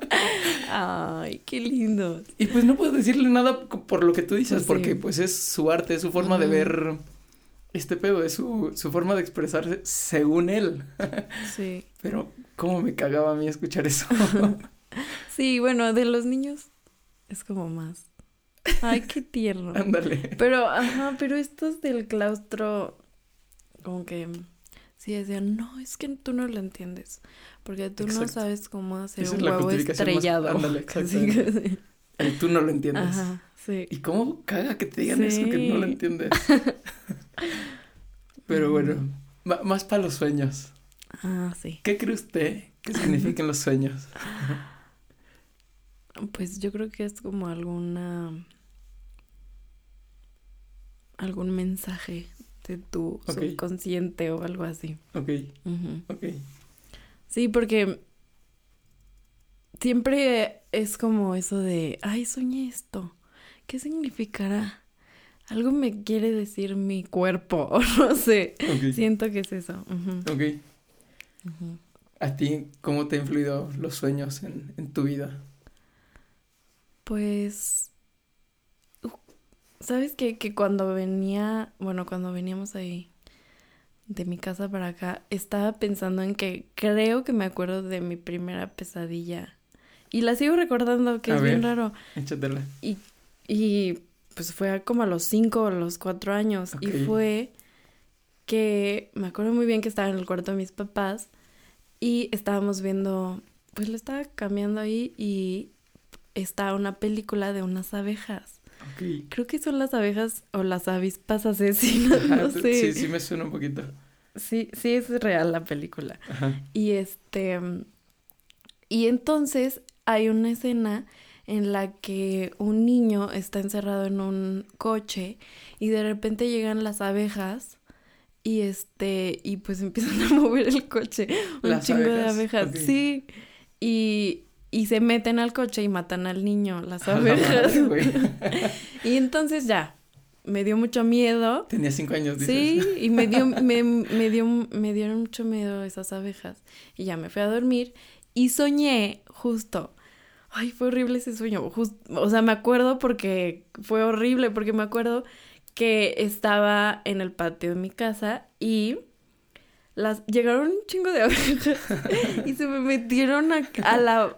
Speaker 2: Ay, qué lindo.
Speaker 1: Y pues no puedo decirle nada por lo que tú dices,
Speaker 2: Pues sí.
Speaker 1: porque pues es su arte, es su forma de ver este pedo, es su, su forma de expresarse según él.
Speaker 2: Sí.
Speaker 1: Pero cómo me cagaba a mí escuchar eso.
Speaker 2: Sí, bueno, de los niños es como más. Ay, qué tierno.
Speaker 1: Ándale.
Speaker 2: Pero, ajá, pero estos del claustro, como que Sí, decían, no, es que tú no lo entiendes. Porque tú no sabes cómo hacer
Speaker 1: Esa
Speaker 2: un huevo
Speaker 1: justificación más-
Speaker 2: estrellado.
Speaker 1: ándale,
Speaker 2: casi.
Speaker 1: Y tú no lo entiendes.
Speaker 2: Ajá, sí.
Speaker 1: ¿Y cómo caga que te digan eso que no lo
Speaker 2: Sí.
Speaker 1: entiendes? Pero bueno, ma- más para los sueños.
Speaker 2: Ah, sí.
Speaker 1: ¿Qué cree usted que significan los sueños?
Speaker 2: Pues yo creo que es como alguna. Algún mensaje de tu subconsciente o algo así.
Speaker 1: Ok, ok.
Speaker 2: Sí, porque siempre es como eso de, ay, soñé esto. ¿Qué significará? Algo me quiere decir mi cuerpo, o no sé. Siento que es eso.
Speaker 1: Ok. ¿A ti cómo te han influido los sueños en, en tu vida?
Speaker 2: Pues, ¿sabes qué? Que cuando venía, bueno, cuando veníamos ahí de mi casa para acá, estaba pensando en que creo que me acuerdo de mi primera pesadilla. Y la sigo recordando, que
Speaker 1: A
Speaker 2: es bien raro.
Speaker 1: Échatela.
Speaker 2: Y, y pues fue como a los cinco o los cuatro años. Y fue que me acuerdo muy bien que estaba en el cuarto de mis papás y estábamos viendo, pues lo estaba cambiando ahí y está una película de unas abejas. Creo que son las abejas o las avispas asesinas,
Speaker 1: Ajá,
Speaker 2: no sé.
Speaker 1: Sí, sí me suena un poquito.
Speaker 2: Sí, sí es real la película.
Speaker 1: Ajá.
Speaker 2: Y este. Y entonces hay una escena en la que un niño está encerrado en un coche y de repente llegan las abejas y este. Y pues empiezan a mover el coche. Un
Speaker 1: Las
Speaker 2: chingo de
Speaker 1: abejas.
Speaker 2: Sí. Y. Y se meten al coche y matan al niño, las
Speaker 1: la
Speaker 2: abejas.
Speaker 1: madre,
Speaker 2: y entonces ya, me dio mucho miedo.
Speaker 1: Tenía cinco años, dices.
Speaker 2: Sí, y me dio, me, me dio, me dieron mucho miedo esas abejas. Y ya me fui a dormir y soñé justo. Ay, fue horrible ese sueño. O sea, me acuerdo porque fue horrible, porque me acuerdo que estaba en el patio de mi casa y las llegaron un chingo de abejas y se me metieron a, a la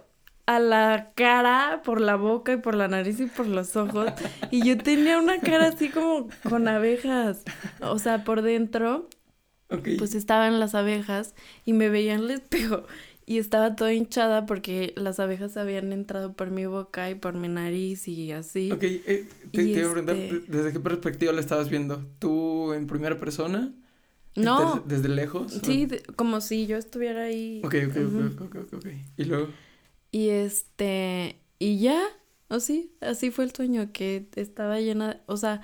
Speaker 2: a la cara por la boca y por la nariz y por los ojos y yo tenía una cara así como con abejas, o sea, por dentro
Speaker 1: Ok.
Speaker 2: pues estaban las abejas y me veía en el espejo y estaba toda hinchada porque las abejas habían entrado por mi boca y por mi nariz y así.
Speaker 1: Ok, eh, te,
Speaker 2: Y
Speaker 1: te iba a preguntar,
Speaker 2: este-
Speaker 1: ¿desde qué perspectiva la estabas viendo? ¿Tú en primera persona?
Speaker 2: No,
Speaker 1: ¿Desde, lejos?
Speaker 2: sí, de- como si yo estuviera ahí.
Speaker 1: Ok, ok,
Speaker 2: Ujú.
Speaker 1: ok, ok, ok, ok. Y luego,
Speaker 2: Y este, y ya, así, así fue el sueño, que estaba llena, de- o sea,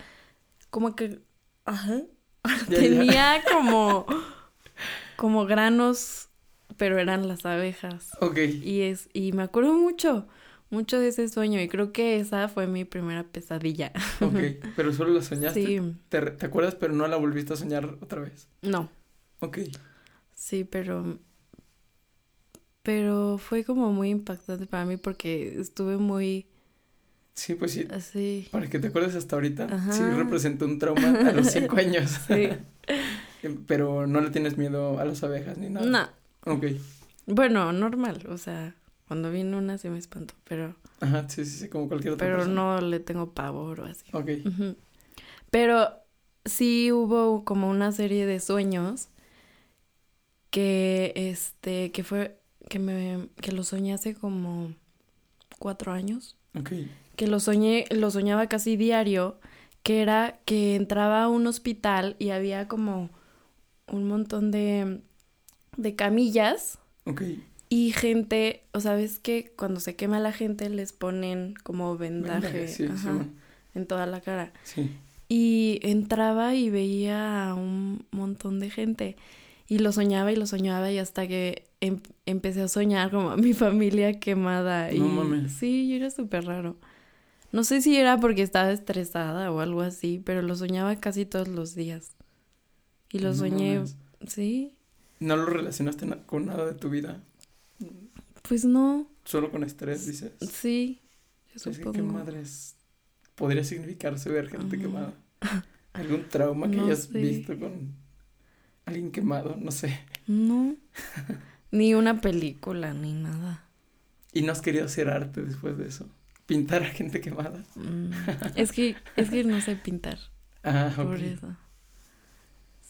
Speaker 2: como que, ajá,
Speaker 1: Ya, ya.
Speaker 2: tenía como, como granos, pero eran las abejas.
Speaker 1: ok.
Speaker 2: Y es, y me acuerdo mucho, mucho de ese sueño, y creo que esa fue mi primera pesadilla.
Speaker 1: Ok, pero solo la soñaste.
Speaker 2: Sí,
Speaker 1: Te, te acuerdas, pero no la volviste a soñar otra vez.
Speaker 2: no,
Speaker 1: Ok.
Speaker 2: sí, pero, pero fue como muy impactante para mí porque estuve muy
Speaker 1: Sí, pues sí.
Speaker 2: así.
Speaker 1: Para que te acuerdes hasta ahorita,
Speaker 2: Ajá.
Speaker 1: sí representó un trauma a los cinco años.
Speaker 2: Sí.
Speaker 1: pero no le tienes miedo a las abejas ni nada.
Speaker 2: No,
Speaker 1: Ok.
Speaker 2: bueno, normal, o sea, cuando viene una sí me espanto, pero,
Speaker 1: Ajá, sí, sí, sí, como cualquier otra
Speaker 2: pero
Speaker 1: persona.
Speaker 2: no le tengo pavor o así.
Speaker 1: Ok.
Speaker 2: Pero sí hubo como una serie de sueños que, este, que fue, que me, que lo soñé hace como cuatro años. Que lo soñé, lo soñaba casi diario, que era que entraba a un hospital y había como un montón de, de camillas
Speaker 1: Ok.
Speaker 2: y gente, o sabes que cuando se quema la gente les ponen como vendaje
Speaker 1: Vendaje, sí,
Speaker 2: ajá,
Speaker 1: Simón.
Speaker 2: en toda la cara.
Speaker 1: Sí.
Speaker 2: Y entraba y veía a un montón de gente. Y lo soñaba y lo soñaba y hasta que em- empecé a soñar como a mi familia quemada. Y
Speaker 1: No mames.
Speaker 2: sí, y era súper raro. No sé si era porque estaba estresada o algo así, pero lo soñaba casi todos los días. Y lo
Speaker 1: No
Speaker 2: soñé,
Speaker 1: mames.
Speaker 2: sí,
Speaker 1: ¿No lo relacionaste na- con nada de tu vida?
Speaker 2: pues no,
Speaker 1: Solo con estrés, dices.
Speaker 2: sí, yo supongo.
Speaker 1: qué madres podría significarse ver gente
Speaker 2: Ajá.
Speaker 1: quemada. ¿Algún trauma que
Speaker 2: No
Speaker 1: hayas
Speaker 2: sé.
Speaker 1: visto con alguien quemado? No sé.
Speaker 2: No, ni una película, ni nada.
Speaker 1: ¿Y no has querido hacer arte después de eso? ¿Pintar a gente quemada?
Speaker 2: Mm, Es que, es que no sé pintar.
Speaker 1: Ah, ok.
Speaker 2: Por eso.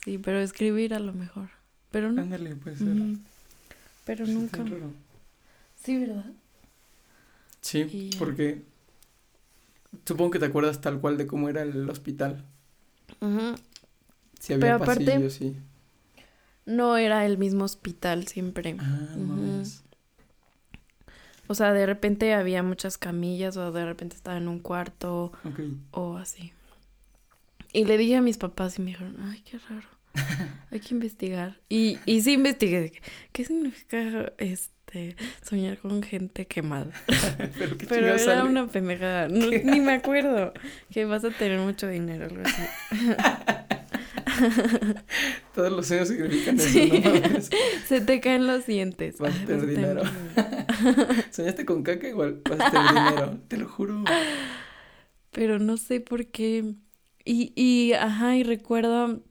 Speaker 2: Sí, pero escribir a lo mejor. pero no.
Speaker 1: Ándale, puede ser.
Speaker 2: Pero
Speaker 1: está
Speaker 2: nunca. Sí, ¿verdad?
Speaker 1: Sí,
Speaker 2: Y
Speaker 1: porque supongo que te acuerdas tal cual de cómo era el hospital.
Speaker 2: Ujú.
Speaker 1: Si había
Speaker 2: Pero aparte-
Speaker 1: pasillos, sí.
Speaker 2: No era el mismo hospital siempre.
Speaker 1: Ah, no.
Speaker 2: O sea, de repente había muchas camillas o de repente estaba en un cuarto o así. Y le dije a mis papás y me dijeron, ay, qué raro. Hay que investigar. Y, y sí investigué. ¿Qué significa este soñar con gente quemada?
Speaker 1: Pero qué
Speaker 2: Pero era
Speaker 1: sale?
Speaker 2: una pendejada. No, ni me acuerdo. Que vas a tener mucho dinero, algo así.
Speaker 1: Todos los sueños significan eso,
Speaker 2: Sí.
Speaker 1: no mames.
Speaker 2: Se te caen los dientes.
Speaker 1: Vas a tener dinero. Soñaste con caca, igual vas a tener dinero. Te lo juro.
Speaker 2: Pero no sé por qué. Y, y, ajá, y recuerdo.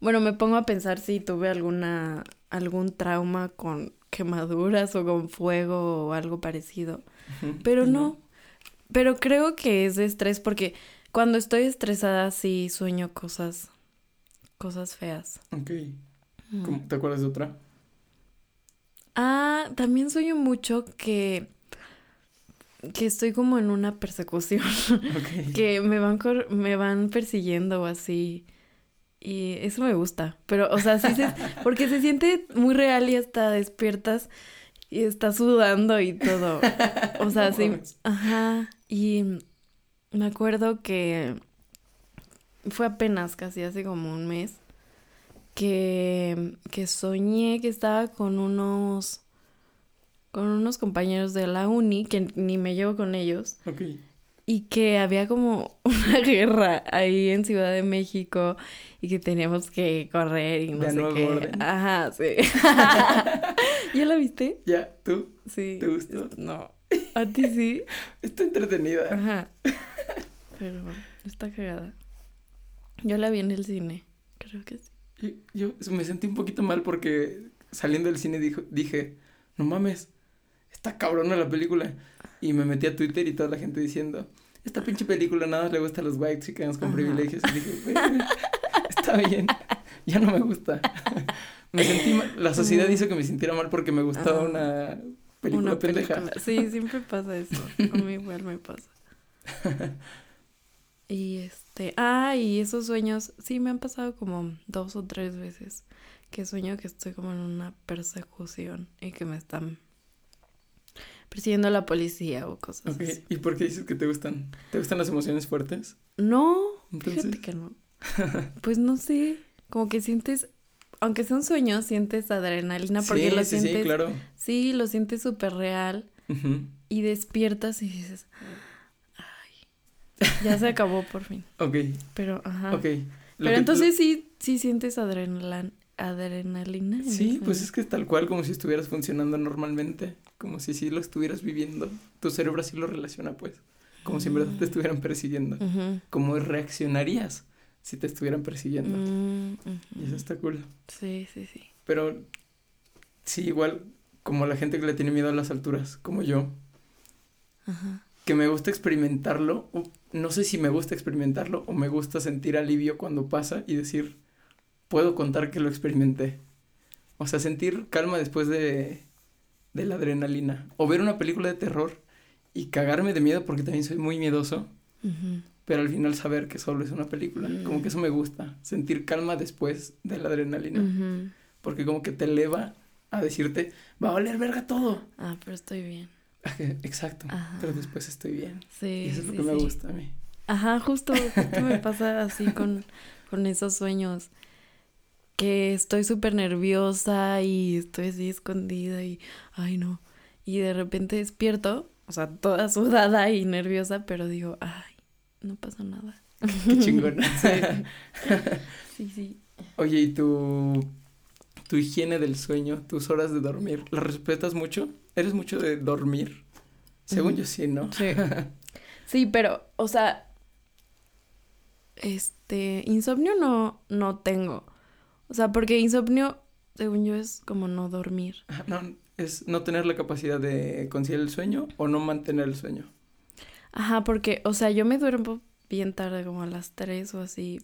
Speaker 2: Bueno, me pongo a pensar si tuve alguna. algún trauma con quemaduras o con fuego o algo parecido. Pero no. Pero creo que es de estrés porque cuando estoy estresada sí sueño cosas. Cosas feas.
Speaker 1: Ok.
Speaker 2: Mm.
Speaker 1: ¿Cómo- ¿Te acuerdas de otra?
Speaker 2: Ah, también sueño mucho que. que estoy como en una persecución.
Speaker 1: Ok.
Speaker 2: que me van cor- me van persiguiendo o así. Y eso me gusta. Pero, o sea, sí se, porque se siente muy real y hasta despiertas y estás sudando y todo. O sea,
Speaker 1: No
Speaker 2: sí. Ajá. Y me acuerdo que fue apenas casi hace como un mes que, que soñé que estaba con unos con unos compañeros de la uni que ni me llevo con ellos
Speaker 1: Ok.
Speaker 2: y que había como una guerra ahí en Ciudad de México y que teníamos que correr y no
Speaker 1: De
Speaker 2: sé
Speaker 1: nuevo
Speaker 2: qué.
Speaker 1: orden.
Speaker 2: Ajá, sí. ¿Ya la viste?
Speaker 1: Ya, tú.
Speaker 2: Sí.
Speaker 1: ¿Te gustó?
Speaker 2: No. ¿A ti sí?
Speaker 1: Está entretenida.
Speaker 2: Ajá. Pero está cagada. Yo la vi en el cine. Creo que sí.
Speaker 1: Yo, yo me sentí un poquito mal porque saliendo del cine dijo, dije, no mames, está cabrona la película. Y me metí a Twitter y toda la gente diciendo, esta pinche película nada más le gusta a los white chickens con
Speaker 2: Ajá.
Speaker 1: privilegios. Y dije, "Güey, está bien, ya no me gusta. me sentí mal, la sociedad hizo que me sintiera mal porque me gustaba
Speaker 2: Ajá.
Speaker 1: una película
Speaker 2: Una
Speaker 1: pendeja.
Speaker 2: película. Sí, siempre pasa eso. A mí igual me pasa. Y este, ah, y esos sueños, sí, me han pasado como dos o tres veces que sueño que estoy como en una persecución y que me están persiguiendo la policía o cosas
Speaker 1: Ok,
Speaker 2: así.
Speaker 1: ¿y por qué dices que te gustan? ¿Te gustan las emociones fuertes?
Speaker 2: No,
Speaker 1: Entonces,
Speaker 2: fíjate que no. Pues no sé, como que sientes, aunque sea un sueño, sientes adrenalina porque
Speaker 1: sí,
Speaker 2: lo
Speaker 1: sí,
Speaker 2: sientes,
Speaker 1: sí, claro.
Speaker 2: sí, lo sientes súper real y despiertas y dices, ay, ya se acabó por fin.
Speaker 1: Ok,
Speaker 2: Pero, ajá.
Speaker 1: ok. Lo
Speaker 2: Pero
Speaker 1: que-
Speaker 2: entonces sí, sí sientes adrenalina, adrenalina. en
Speaker 1: Sí, pues es que es tal cual como si estuvieras funcionando normalmente, como si sí lo estuvieras viviendo. Tu cerebro así lo relaciona, pues, como si en verdad te estuvieran persiguiendo.
Speaker 2: Ujú.
Speaker 1: ¿Cómo reaccionarías si te estuvieran persiguiendo?
Speaker 2: Mm,
Speaker 1: Y eso está cool.
Speaker 2: Sí, sí, sí.
Speaker 1: Pero sí, igual como la gente que le tiene miedo a las alturas, como yo,
Speaker 2: Ajá.
Speaker 1: Que me gusta experimentarlo, no sé si me gusta experimentarlo o me gusta sentir alivio cuando pasa y decir, puedo contar que lo experimenté. O sea, sentir calma después de, de la adrenalina. O ver una película de terror y cagarme de miedo porque también soy muy miedoso, pero al final saber que solo es una película. Como que eso me gusta, sentir calma después de la adrenalina. Porque como que te eleva a decirte, va a valer verga todo.
Speaker 2: Ah, pero estoy bien.
Speaker 1: Exacto.
Speaker 2: Ajá.
Speaker 1: Pero después estoy bien.
Speaker 2: Sí.
Speaker 1: Y eso es lo
Speaker 2: sí,
Speaker 1: que me
Speaker 2: sí.
Speaker 1: gusta a mí.
Speaker 2: Ajá, justo, justo me pasa así con, con esos sueños. Que estoy súper nerviosa y estoy así escondida y, ay no. Y de repente despierto, o sea, toda sudada y nerviosa, pero digo, ay, no pasa nada.
Speaker 1: Qué chingón.
Speaker 2: Sí. Sí, sí.
Speaker 1: Oye, ¿y tu, tu higiene del sueño, tus horas de dormir, las respetas mucho? ¿Eres mucho de dormir? Según yo sí, ¿no?
Speaker 2: Sí. Sí, pero, o sea, este, insomnio no, no tengo. O sea, porque insomnio, según yo, es como no dormir.
Speaker 1: No, es no tener la capacidad de conciliar el sueño o no mantener el sueño.
Speaker 2: Ajá, porque, o sea, yo me duermo bien tarde, como a las 3 o así,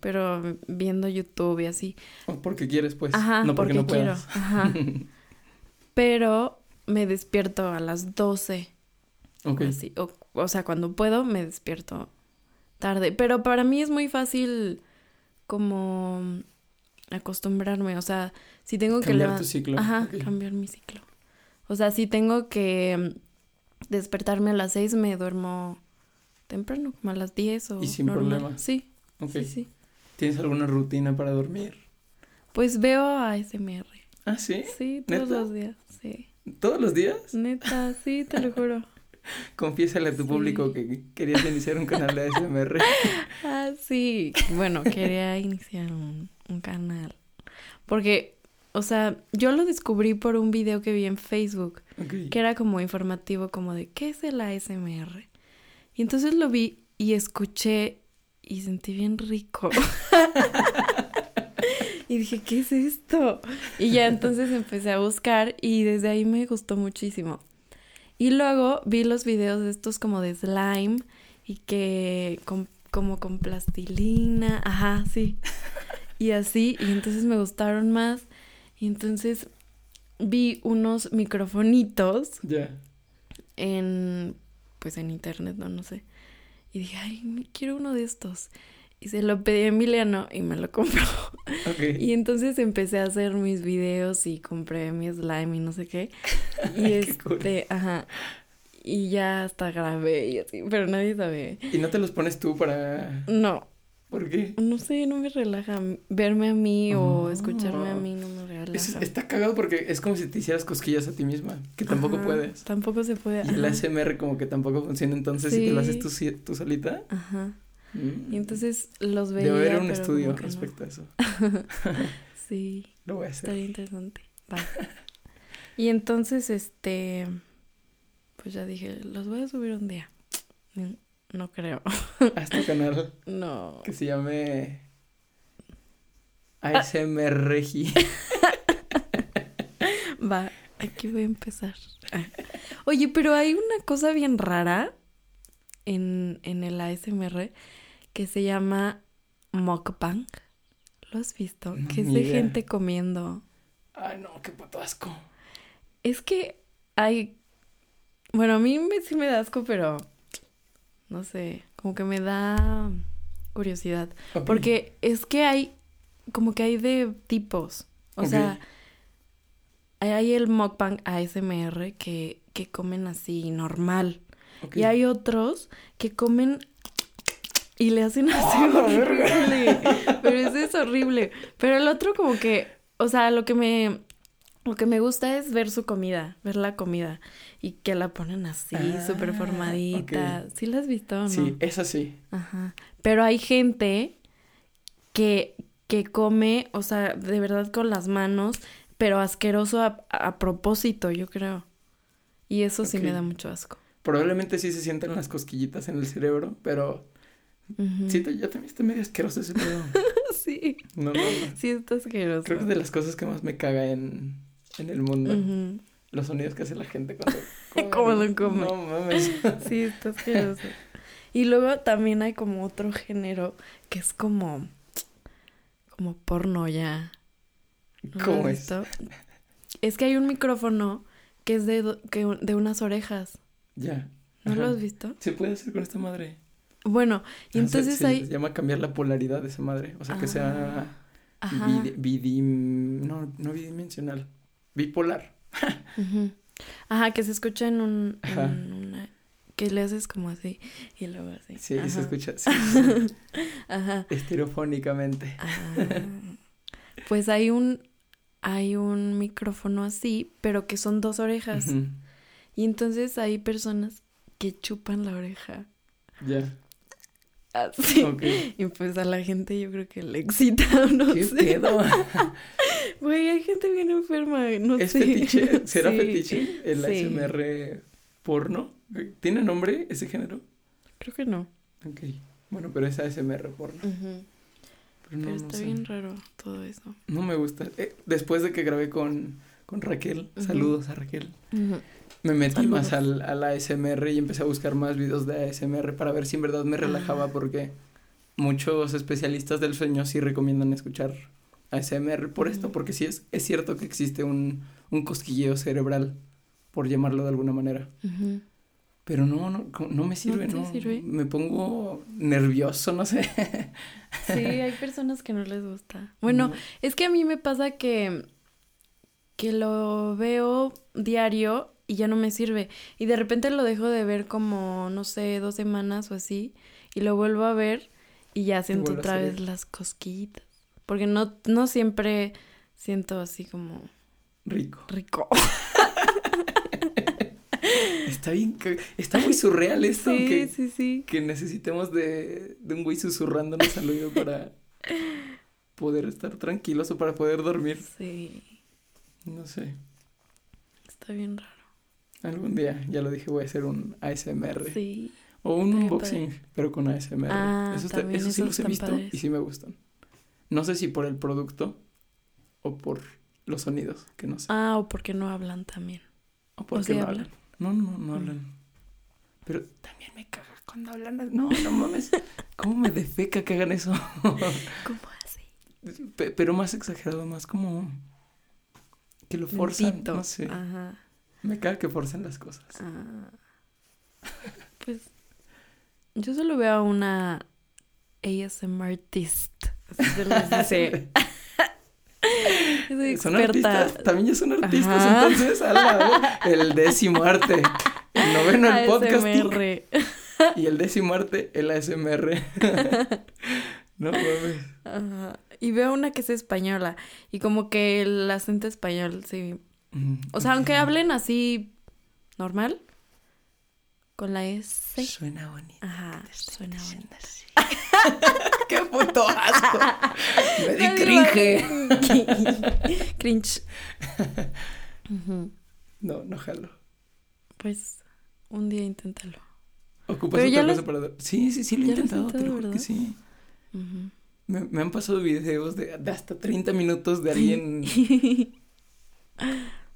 Speaker 2: pero viendo YouTube y así.
Speaker 1: O porque quieres, pues.
Speaker 2: Ajá,
Speaker 1: no porque,
Speaker 2: porque,
Speaker 1: no
Speaker 2: quiero.
Speaker 1: puedas.
Speaker 2: Ajá. pero me despierto a las 12.
Speaker 1: ok.
Speaker 2: Así, o, o sea, cuando puedo me despierto tarde. Pero para mí es muy fácil como acostumbrarme. O sea, si tengo que
Speaker 1: Cambiar tu ciclo.
Speaker 2: Ajá, cambiar mi ciclo. O sea, si tengo que despertarme a las 6, me duermo temprano, como a las 10 o
Speaker 1: Y sin
Speaker 2: normal.
Speaker 1: problema.
Speaker 2: Sí,
Speaker 1: Ok.
Speaker 2: sí, sí.
Speaker 1: ¿Tienes alguna rutina para dormir?
Speaker 2: Pues veo a SMR.
Speaker 1: Ah, sí.
Speaker 2: Sí, todos
Speaker 1: ¿Neta?
Speaker 2: los días. Sí.
Speaker 1: ¿Todos los días?
Speaker 2: Neta, sí, te lo juro.
Speaker 1: Confiésale a tu
Speaker 2: Sí.
Speaker 1: público que querías iniciar un canal de ASMR.
Speaker 2: Ah, sí. Bueno, quería iniciar un, un canal. Porque, o sea, yo lo descubrí por un video que vi en Facebook,
Speaker 1: Ok.
Speaker 2: que era como informativo, como de qué es el ASMR. Y entonces lo vi y escuché y sentí bien rico. y dije, ¿qué es esto? Y ya entonces empecé a buscar y desde ahí me gustó muchísimo. Y luego vi los videos de estos como de slime y que con- como con plastilina, ajá, sí. Y así, y entonces me gustaron más. Y entonces vi unos microfonitos
Speaker 1: Ya.
Speaker 2: en pues en internet, no, no sé. Y dije, ay, quiero uno de estos. Y se lo pedí a Emiliano y me lo compró. Y entonces empecé a hacer mis videos y compré mi slime y no sé qué. Y
Speaker 1: Qué cool.
Speaker 2: este, ajá. Y ya hasta grabé y así, pero nadie sabe.
Speaker 1: ¿Y no te los pones tú para...?
Speaker 2: No,
Speaker 1: ¿Por qué?
Speaker 2: no sé, no me relaja. Verme a mí o
Speaker 1: Ah.
Speaker 2: escucharme a mí no me relaja.
Speaker 1: Es- está cagado porque es como si te hicieras cosquillas a ti misma, que tampoco
Speaker 2: Ajá,
Speaker 1: puedes.
Speaker 2: Tampoco se puede.
Speaker 1: Y el
Speaker 2: ajá.
Speaker 1: ASMR como que tampoco funciona, entonces si te lo haces tú, tú solita.
Speaker 2: Ajá.
Speaker 1: mm,
Speaker 2: Y entonces los veía.
Speaker 1: Debe haber un estudio
Speaker 2: no.
Speaker 1: respecto a eso.
Speaker 2: Sí.
Speaker 1: Lo voy a hacer.
Speaker 2: Estaría interesante. Va. y entonces, este, pues ya dije, los voy a subir un día. No creo.
Speaker 1: A este canal
Speaker 2: No.
Speaker 1: que se llame ASMR Regi.
Speaker 2: Va, aquí voy a empezar. Ah. Oye, pero hay una cosa bien rara en, en el ASMR que se llama mukbang. ¿Lo has visto?
Speaker 1: No,
Speaker 2: que es de
Speaker 1: idea.
Speaker 2: gente comiendo.
Speaker 1: Ay, no, qué puto asco.
Speaker 2: Es que hay. Bueno, a mí me, sí me da asco, pero. No sé. Como que me da curiosidad. Porque es que hay. Como que hay de tipos. O sea. Hay, el mukbang ASMR que, que comen así normal. Y hay otros que comen. Y le hacen así horrible. Pero ese es horrible. Pero el otro como que, o sea, lo que me lo que me gusta es ver su comida, ver la comida y que la ponen así,
Speaker 1: Ah,
Speaker 2: súper formadita. ¿Sí la has visto o no?
Speaker 1: Sí, eso sí.
Speaker 2: Ajá. Pero hay gente que que come, o sea, de verdad con las manos, pero asqueroso a, a propósito, yo creo. Y eso sí me da mucho asco.
Speaker 1: Probablemente sí se sientan las cosquillitas en el cerebro, pero
Speaker 2: Ujú.
Speaker 1: sí, te- yo también estoy medio asqueroso ese pedo.
Speaker 2: sí.
Speaker 1: No, no, no.
Speaker 2: Sí, está asqueroso.
Speaker 1: Creo que es de las cosas que más me caga en, en el mundo. Los sonidos que hace la gente cuando come.
Speaker 2: Come.
Speaker 1: No mames.
Speaker 2: Sí, está asqueroso. Y luego también hay como otro género que es como. como porno ya. ¿No lo
Speaker 1: ¿Cómo es?
Speaker 2: visto? Es que hay un micrófono que es de, que, de unas orejas.
Speaker 1: Ya.
Speaker 2: ¿No lo
Speaker 1: Ajá.
Speaker 2: has visto?
Speaker 1: Se puede hacer con esta madre.
Speaker 2: Bueno, y
Speaker 1: Ah,
Speaker 2: entonces
Speaker 1: se,
Speaker 2: hay.
Speaker 1: Se llama cambiar la polaridad de esa madre. O sea, que sea
Speaker 2: Ajá.
Speaker 1: bidi- bidim... No, no bidimensional. Bipolar.
Speaker 2: Ajá, que se escucha en un. en
Speaker 1: Ajá.
Speaker 2: una- que le haces como así y luego así.
Speaker 1: Sí, se
Speaker 2: Ajá.
Speaker 1: escucha sí,
Speaker 2: Ajá.
Speaker 1: estereofónicamente.
Speaker 2: Ah, pues hay un hay un micrófono así, pero que son dos orejas. Y entonces hay personas que chupan la oreja.
Speaker 1: Ya.
Speaker 2: Así.
Speaker 1: Ok.
Speaker 2: Y pues a la gente yo creo que le excita, no
Speaker 1: ¿Qué
Speaker 2: sé.
Speaker 1: pedo?
Speaker 2: Güey, hay gente bien enferma, no
Speaker 1: ¿Es
Speaker 2: sé.
Speaker 1: fetiche? ¿Será
Speaker 2: Sí.
Speaker 1: fetiche el
Speaker 2: Sí.
Speaker 1: ASMR porno? ¿Tiene nombre ese género?
Speaker 2: Creo que no.
Speaker 1: Ok. Bueno, pero es ASMR porno. Pero no,
Speaker 2: Pero
Speaker 1: no
Speaker 2: está
Speaker 1: sé.
Speaker 2: bien raro todo eso.
Speaker 1: No me gusta. Eh, después de que grabé con, con Raquel, saludos a Raquel,
Speaker 2: Ujú.
Speaker 1: Me metí más al, al ASMR y empecé a buscar más videos de ASMR para ver si en verdad me relajaba
Speaker 2: Ah.
Speaker 1: porque muchos especialistas del sueño sí recomiendan escuchar ASMR por esto,
Speaker 2: Ujú.
Speaker 1: porque sí es, es cierto que existe un, un cosquilleo cerebral, por llamarlo de alguna manera. Pero no, no, no me sirve,
Speaker 2: te
Speaker 1: ¿no?
Speaker 2: sirve?
Speaker 1: Me pongo nervioso, no sé.
Speaker 2: Sí, hay personas que no les gusta. Bueno,
Speaker 1: No.
Speaker 2: es que a mí me pasa que, que lo veo diario y ya no me sirve. Y de repente lo dejo de ver como, no sé, dos semanas o así. Y lo vuelvo a ver y ya siento otra vez las cosquillitas. Porque no, no siempre siento así como
Speaker 1: rico.
Speaker 2: rico.
Speaker 1: Está bien, está muy surreal esto,
Speaker 2: Sí,
Speaker 1: que,
Speaker 2: sí, sí.
Speaker 1: que necesitemos de, de un güey susurrándonos al oído para poder estar tranquilos o para poder dormir.
Speaker 2: Sí,
Speaker 1: No sé.
Speaker 2: está bien raro.
Speaker 1: Algún día, ya lo dije, voy a hacer un ASMR.
Speaker 2: Sí.
Speaker 1: O un unboxing, pero con ASMR.
Speaker 2: Ah,
Speaker 1: Eso está- esos sí los he visto
Speaker 2: padres.
Speaker 1: y sí me gustan. No sé si por el producto o por los sonidos, que no sé.
Speaker 2: Ah, o porque no hablan también.
Speaker 1: o por
Speaker 2: ¿o
Speaker 1: qué
Speaker 2: sí
Speaker 1: no
Speaker 2: hablan?
Speaker 1: hablan. No, no, no
Speaker 2: Mm.
Speaker 1: hablan. Pero también me caga cuando hablan. No, no mames. ¿Cómo me defeca que hagan eso?
Speaker 2: ¿Cómo así?
Speaker 1: Pe- pero más exagerado, más como que lo forzan. No sé.
Speaker 2: Ajá.
Speaker 1: Me caga que forzan las cosas.
Speaker 2: Ah, pues yo solo veo a una ASMR artist. Así se les dice. Soy
Speaker 1: Son artistas, también ya son artistas,
Speaker 2: Ajá.
Speaker 1: entonces, ala, el décimo arte, el noveno el podcasting
Speaker 2: ASMR.
Speaker 1: y el décimo arte el ASMR. no mames.
Speaker 2: Ajá. Y veo una que es española. Y como que el acento español, sí. O sea, aunque hablen así normal, con la S.
Speaker 1: Suena bonito.
Speaker 2: Ajá, suena bonito.
Speaker 1: ¡Qué puto asco! Me di cringe.
Speaker 2: Cringe.
Speaker 1: No, no jalo.
Speaker 2: Pues un día inténtalo.
Speaker 1: ¿Ocupas
Speaker 2: Pero
Speaker 1: otra
Speaker 2: lo-
Speaker 1: cosa para dar? Sí, sí, sí, lo he
Speaker 2: lo
Speaker 1: intentado, te lo juro que sí. Me, me han pasado videos de, de hasta 30 minutos de alguien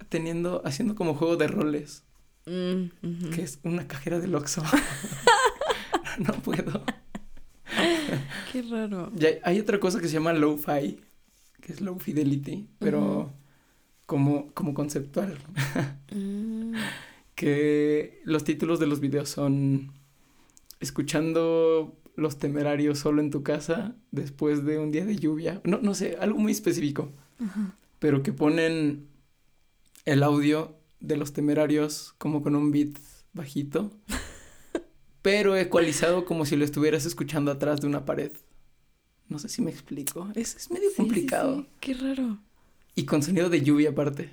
Speaker 1: teniendo, haciendo como juego de roles,
Speaker 2: Mm,
Speaker 1: que es una cajera del Oxxo. no puedo.
Speaker 2: Qué raro.
Speaker 1: Ya hay- hay otra cosa que se llama low-fi, que es low fidelity, pero como, como conceptual.
Speaker 2: Mm,
Speaker 1: que los títulos de los videos son escuchando los temerarios solo en tu casa después de un día de lluvia. No, no sé, algo muy específico. Pero que ponen el audio de los temerarios como con un beat bajito. pero ecualizado como si lo estuvieras escuchando atrás de una pared. No sé si me explico. Es, es medio
Speaker 2: Sí,
Speaker 1: complicado.
Speaker 2: sí. Qué raro.
Speaker 1: Y con sonido de lluvia aparte.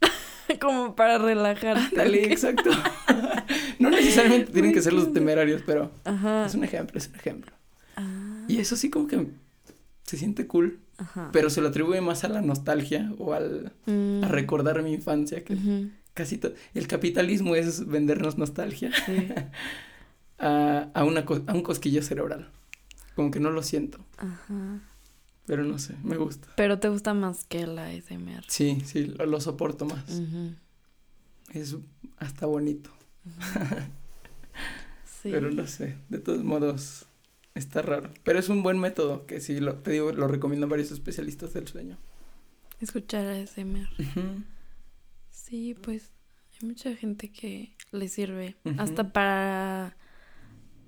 Speaker 2: Como para relajar.
Speaker 1: Dale, exacto. no necesariamente tienen que ser los temerarios, pero
Speaker 2: Ajá.
Speaker 1: es un ejemplo, es un ejemplo.
Speaker 2: Ah,
Speaker 1: Y eso sí como que se siente cool,
Speaker 2: Ajá.
Speaker 1: pero se lo atribuye más a la nostalgia o al,
Speaker 2: Mm,
Speaker 1: a recordar mi infancia, que casi todo... El capitalismo es vendernos nostalgia
Speaker 2: Sí.
Speaker 1: a, a, una, co- a un cosquillo cerebral. Como que no lo siento,
Speaker 2: Ajá.
Speaker 1: pero no sé, me gusta.
Speaker 2: Pero te gusta más que la ASMR.
Speaker 1: Sí, sí, lo, lo soporto más.
Speaker 2: Ujú,
Speaker 1: Es hasta bonito,
Speaker 2: Sí.
Speaker 1: pero no sé, de todos modos está raro. Pero es un buen método que sí, lo, te digo, lo recomiendan varios especialistas del sueño.
Speaker 2: Escuchar ASMR.
Speaker 1: Ujú.
Speaker 2: Sí, pues hay mucha gente que le sirve. Hasta para.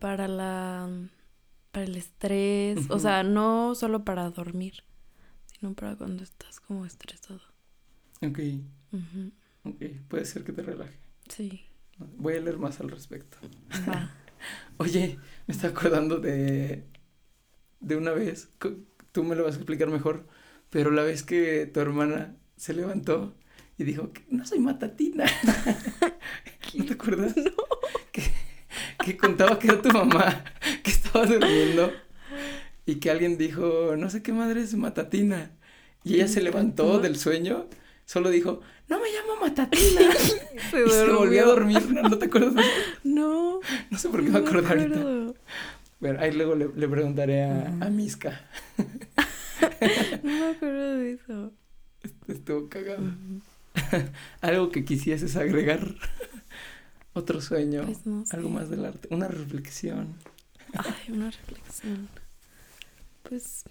Speaker 2: para la. para el estrés. O sea, no solo para dormir, sino para cuando estás como estresado.
Speaker 1: Ok, ok, puede ser que te relaje.
Speaker 2: Sí.
Speaker 1: Voy a leer más al respecto.
Speaker 2: Va.
Speaker 1: Oye, me está acordando de. de una vez. Tú me lo vas a explicar mejor. Pero la vez que tu hermana se levantó y dijo no soy matatina. ¿No te acuerdas? No. Que, que contaba que era tu mamá que estaba durmiendo y que alguien dijo, no sé qué madre es matatina. Y ella se levantó del sueño, solo dijo, no me llamo matatina.
Speaker 2: Se
Speaker 1: y se volvió a dormir, ¿no, ¿No te acuerdas? de eso?
Speaker 2: No.
Speaker 1: No sé por qué
Speaker 2: no
Speaker 1: me acordé ahorita.
Speaker 2: acuerdo.
Speaker 1: Bueno, ahí luego le, le preguntaré a,
Speaker 2: Ujú.
Speaker 1: a Miska.
Speaker 2: No me acuerdo de eso.
Speaker 1: Estuvo cagado. Algo que quisieses agregar. Otro sueño,
Speaker 2: Pues no sé.
Speaker 1: algo más del arte, una reflexión.
Speaker 2: Ay, una reflexión. Pues.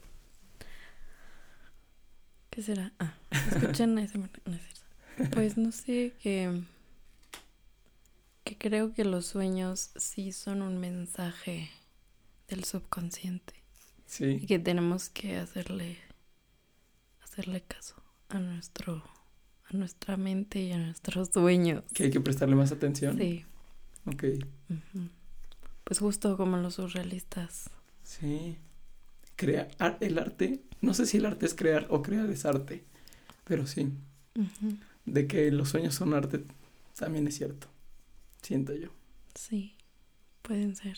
Speaker 2: ¿Qué será? Ah, escuchen ese. No es cierto. Pues no sé, que. Que creo que los sueños sí son un mensaje del subconsciente. Y
Speaker 1: Sí,
Speaker 2: que tenemos que hacerle. Hacerle caso a nuestro. A nuestra mente y a nuestros sueños.
Speaker 1: que hay que prestarle más atención.
Speaker 2: Sí.
Speaker 1: Ok.
Speaker 2: Pues justo como los surrealistas.
Speaker 1: sí. Crear el arte, no sé si el arte es crear o crear es arte, pero sí, de que los sueños son arte también es cierto, siento yo.
Speaker 2: Sí, pueden ser.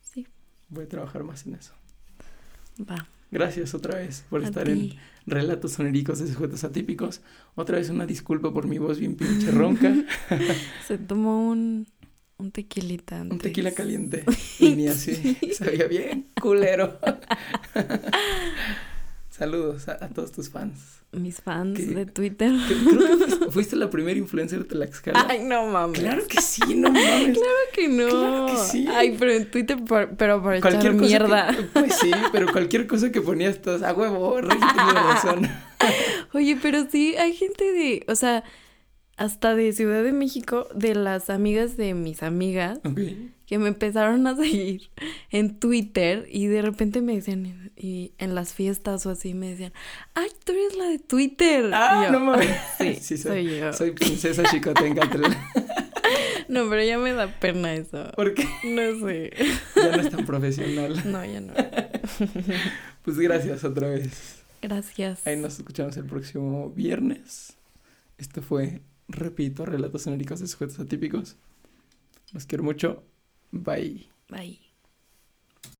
Speaker 2: Sí,
Speaker 1: Voy a trabajar más en eso.
Speaker 2: va.
Speaker 1: Gracias otra vez por
Speaker 2: A
Speaker 1: estar en. Relatos sonéricos de sujetos atípicos. Otra vez una disculpa por mi voz bien pinche ronca.
Speaker 2: Se tomó un, un tequilita antes.
Speaker 1: Un tequila caliente. Ni así. Sabía bien culero. Saludos a, a todos tus fans.
Speaker 2: Mis fans de Twitter.
Speaker 1: Que- Creo que fuiste, fuiste la primera influencer de Tlaxcala.
Speaker 2: Ay, no mames.
Speaker 1: Claro que sí, no mames.
Speaker 2: Claro que no.
Speaker 1: Claro que sí.
Speaker 2: Ay, pero en Twitter, por- pero para echar
Speaker 1: Cualquier cosa
Speaker 2: mierda.
Speaker 1: que- pues sí, pero cualquier cosa que ponías todas a huevo, Rey tiene razón.
Speaker 2: Oye, pero sí, hay gente de, o sea, hasta de Ciudad de México, de las amigas de mis amigas, que me empezaron a seguir en Twitter y de repente me decían, y en las fiestas o así, me decían, ay, tú eres la de Twitter.
Speaker 1: Ah,
Speaker 2: yo,
Speaker 1: no mames.
Speaker 2: Sí,
Speaker 1: Sí,
Speaker 2: soy,
Speaker 1: soy,
Speaker 2: yo.
Speaker 1: soy princesa chicotencatl.
Speaker 2: No, pero ya me da pena eso.
Speaker 1: Porque
Speaker 2: No sé.
Speaker 1: ya no es tan profesional.
Speaker 2: No, ya no.
Speaker 1: Pues gracias otra vez.
Speaker 2: Gracias.
Speaker 1: Ahí nos escuchamos el próximo viernes. Esto fue, repito, Relatos Sonéricos de Sujetos Atípicos. Los quiero mucho. Bye.
Speaker 2: Bye.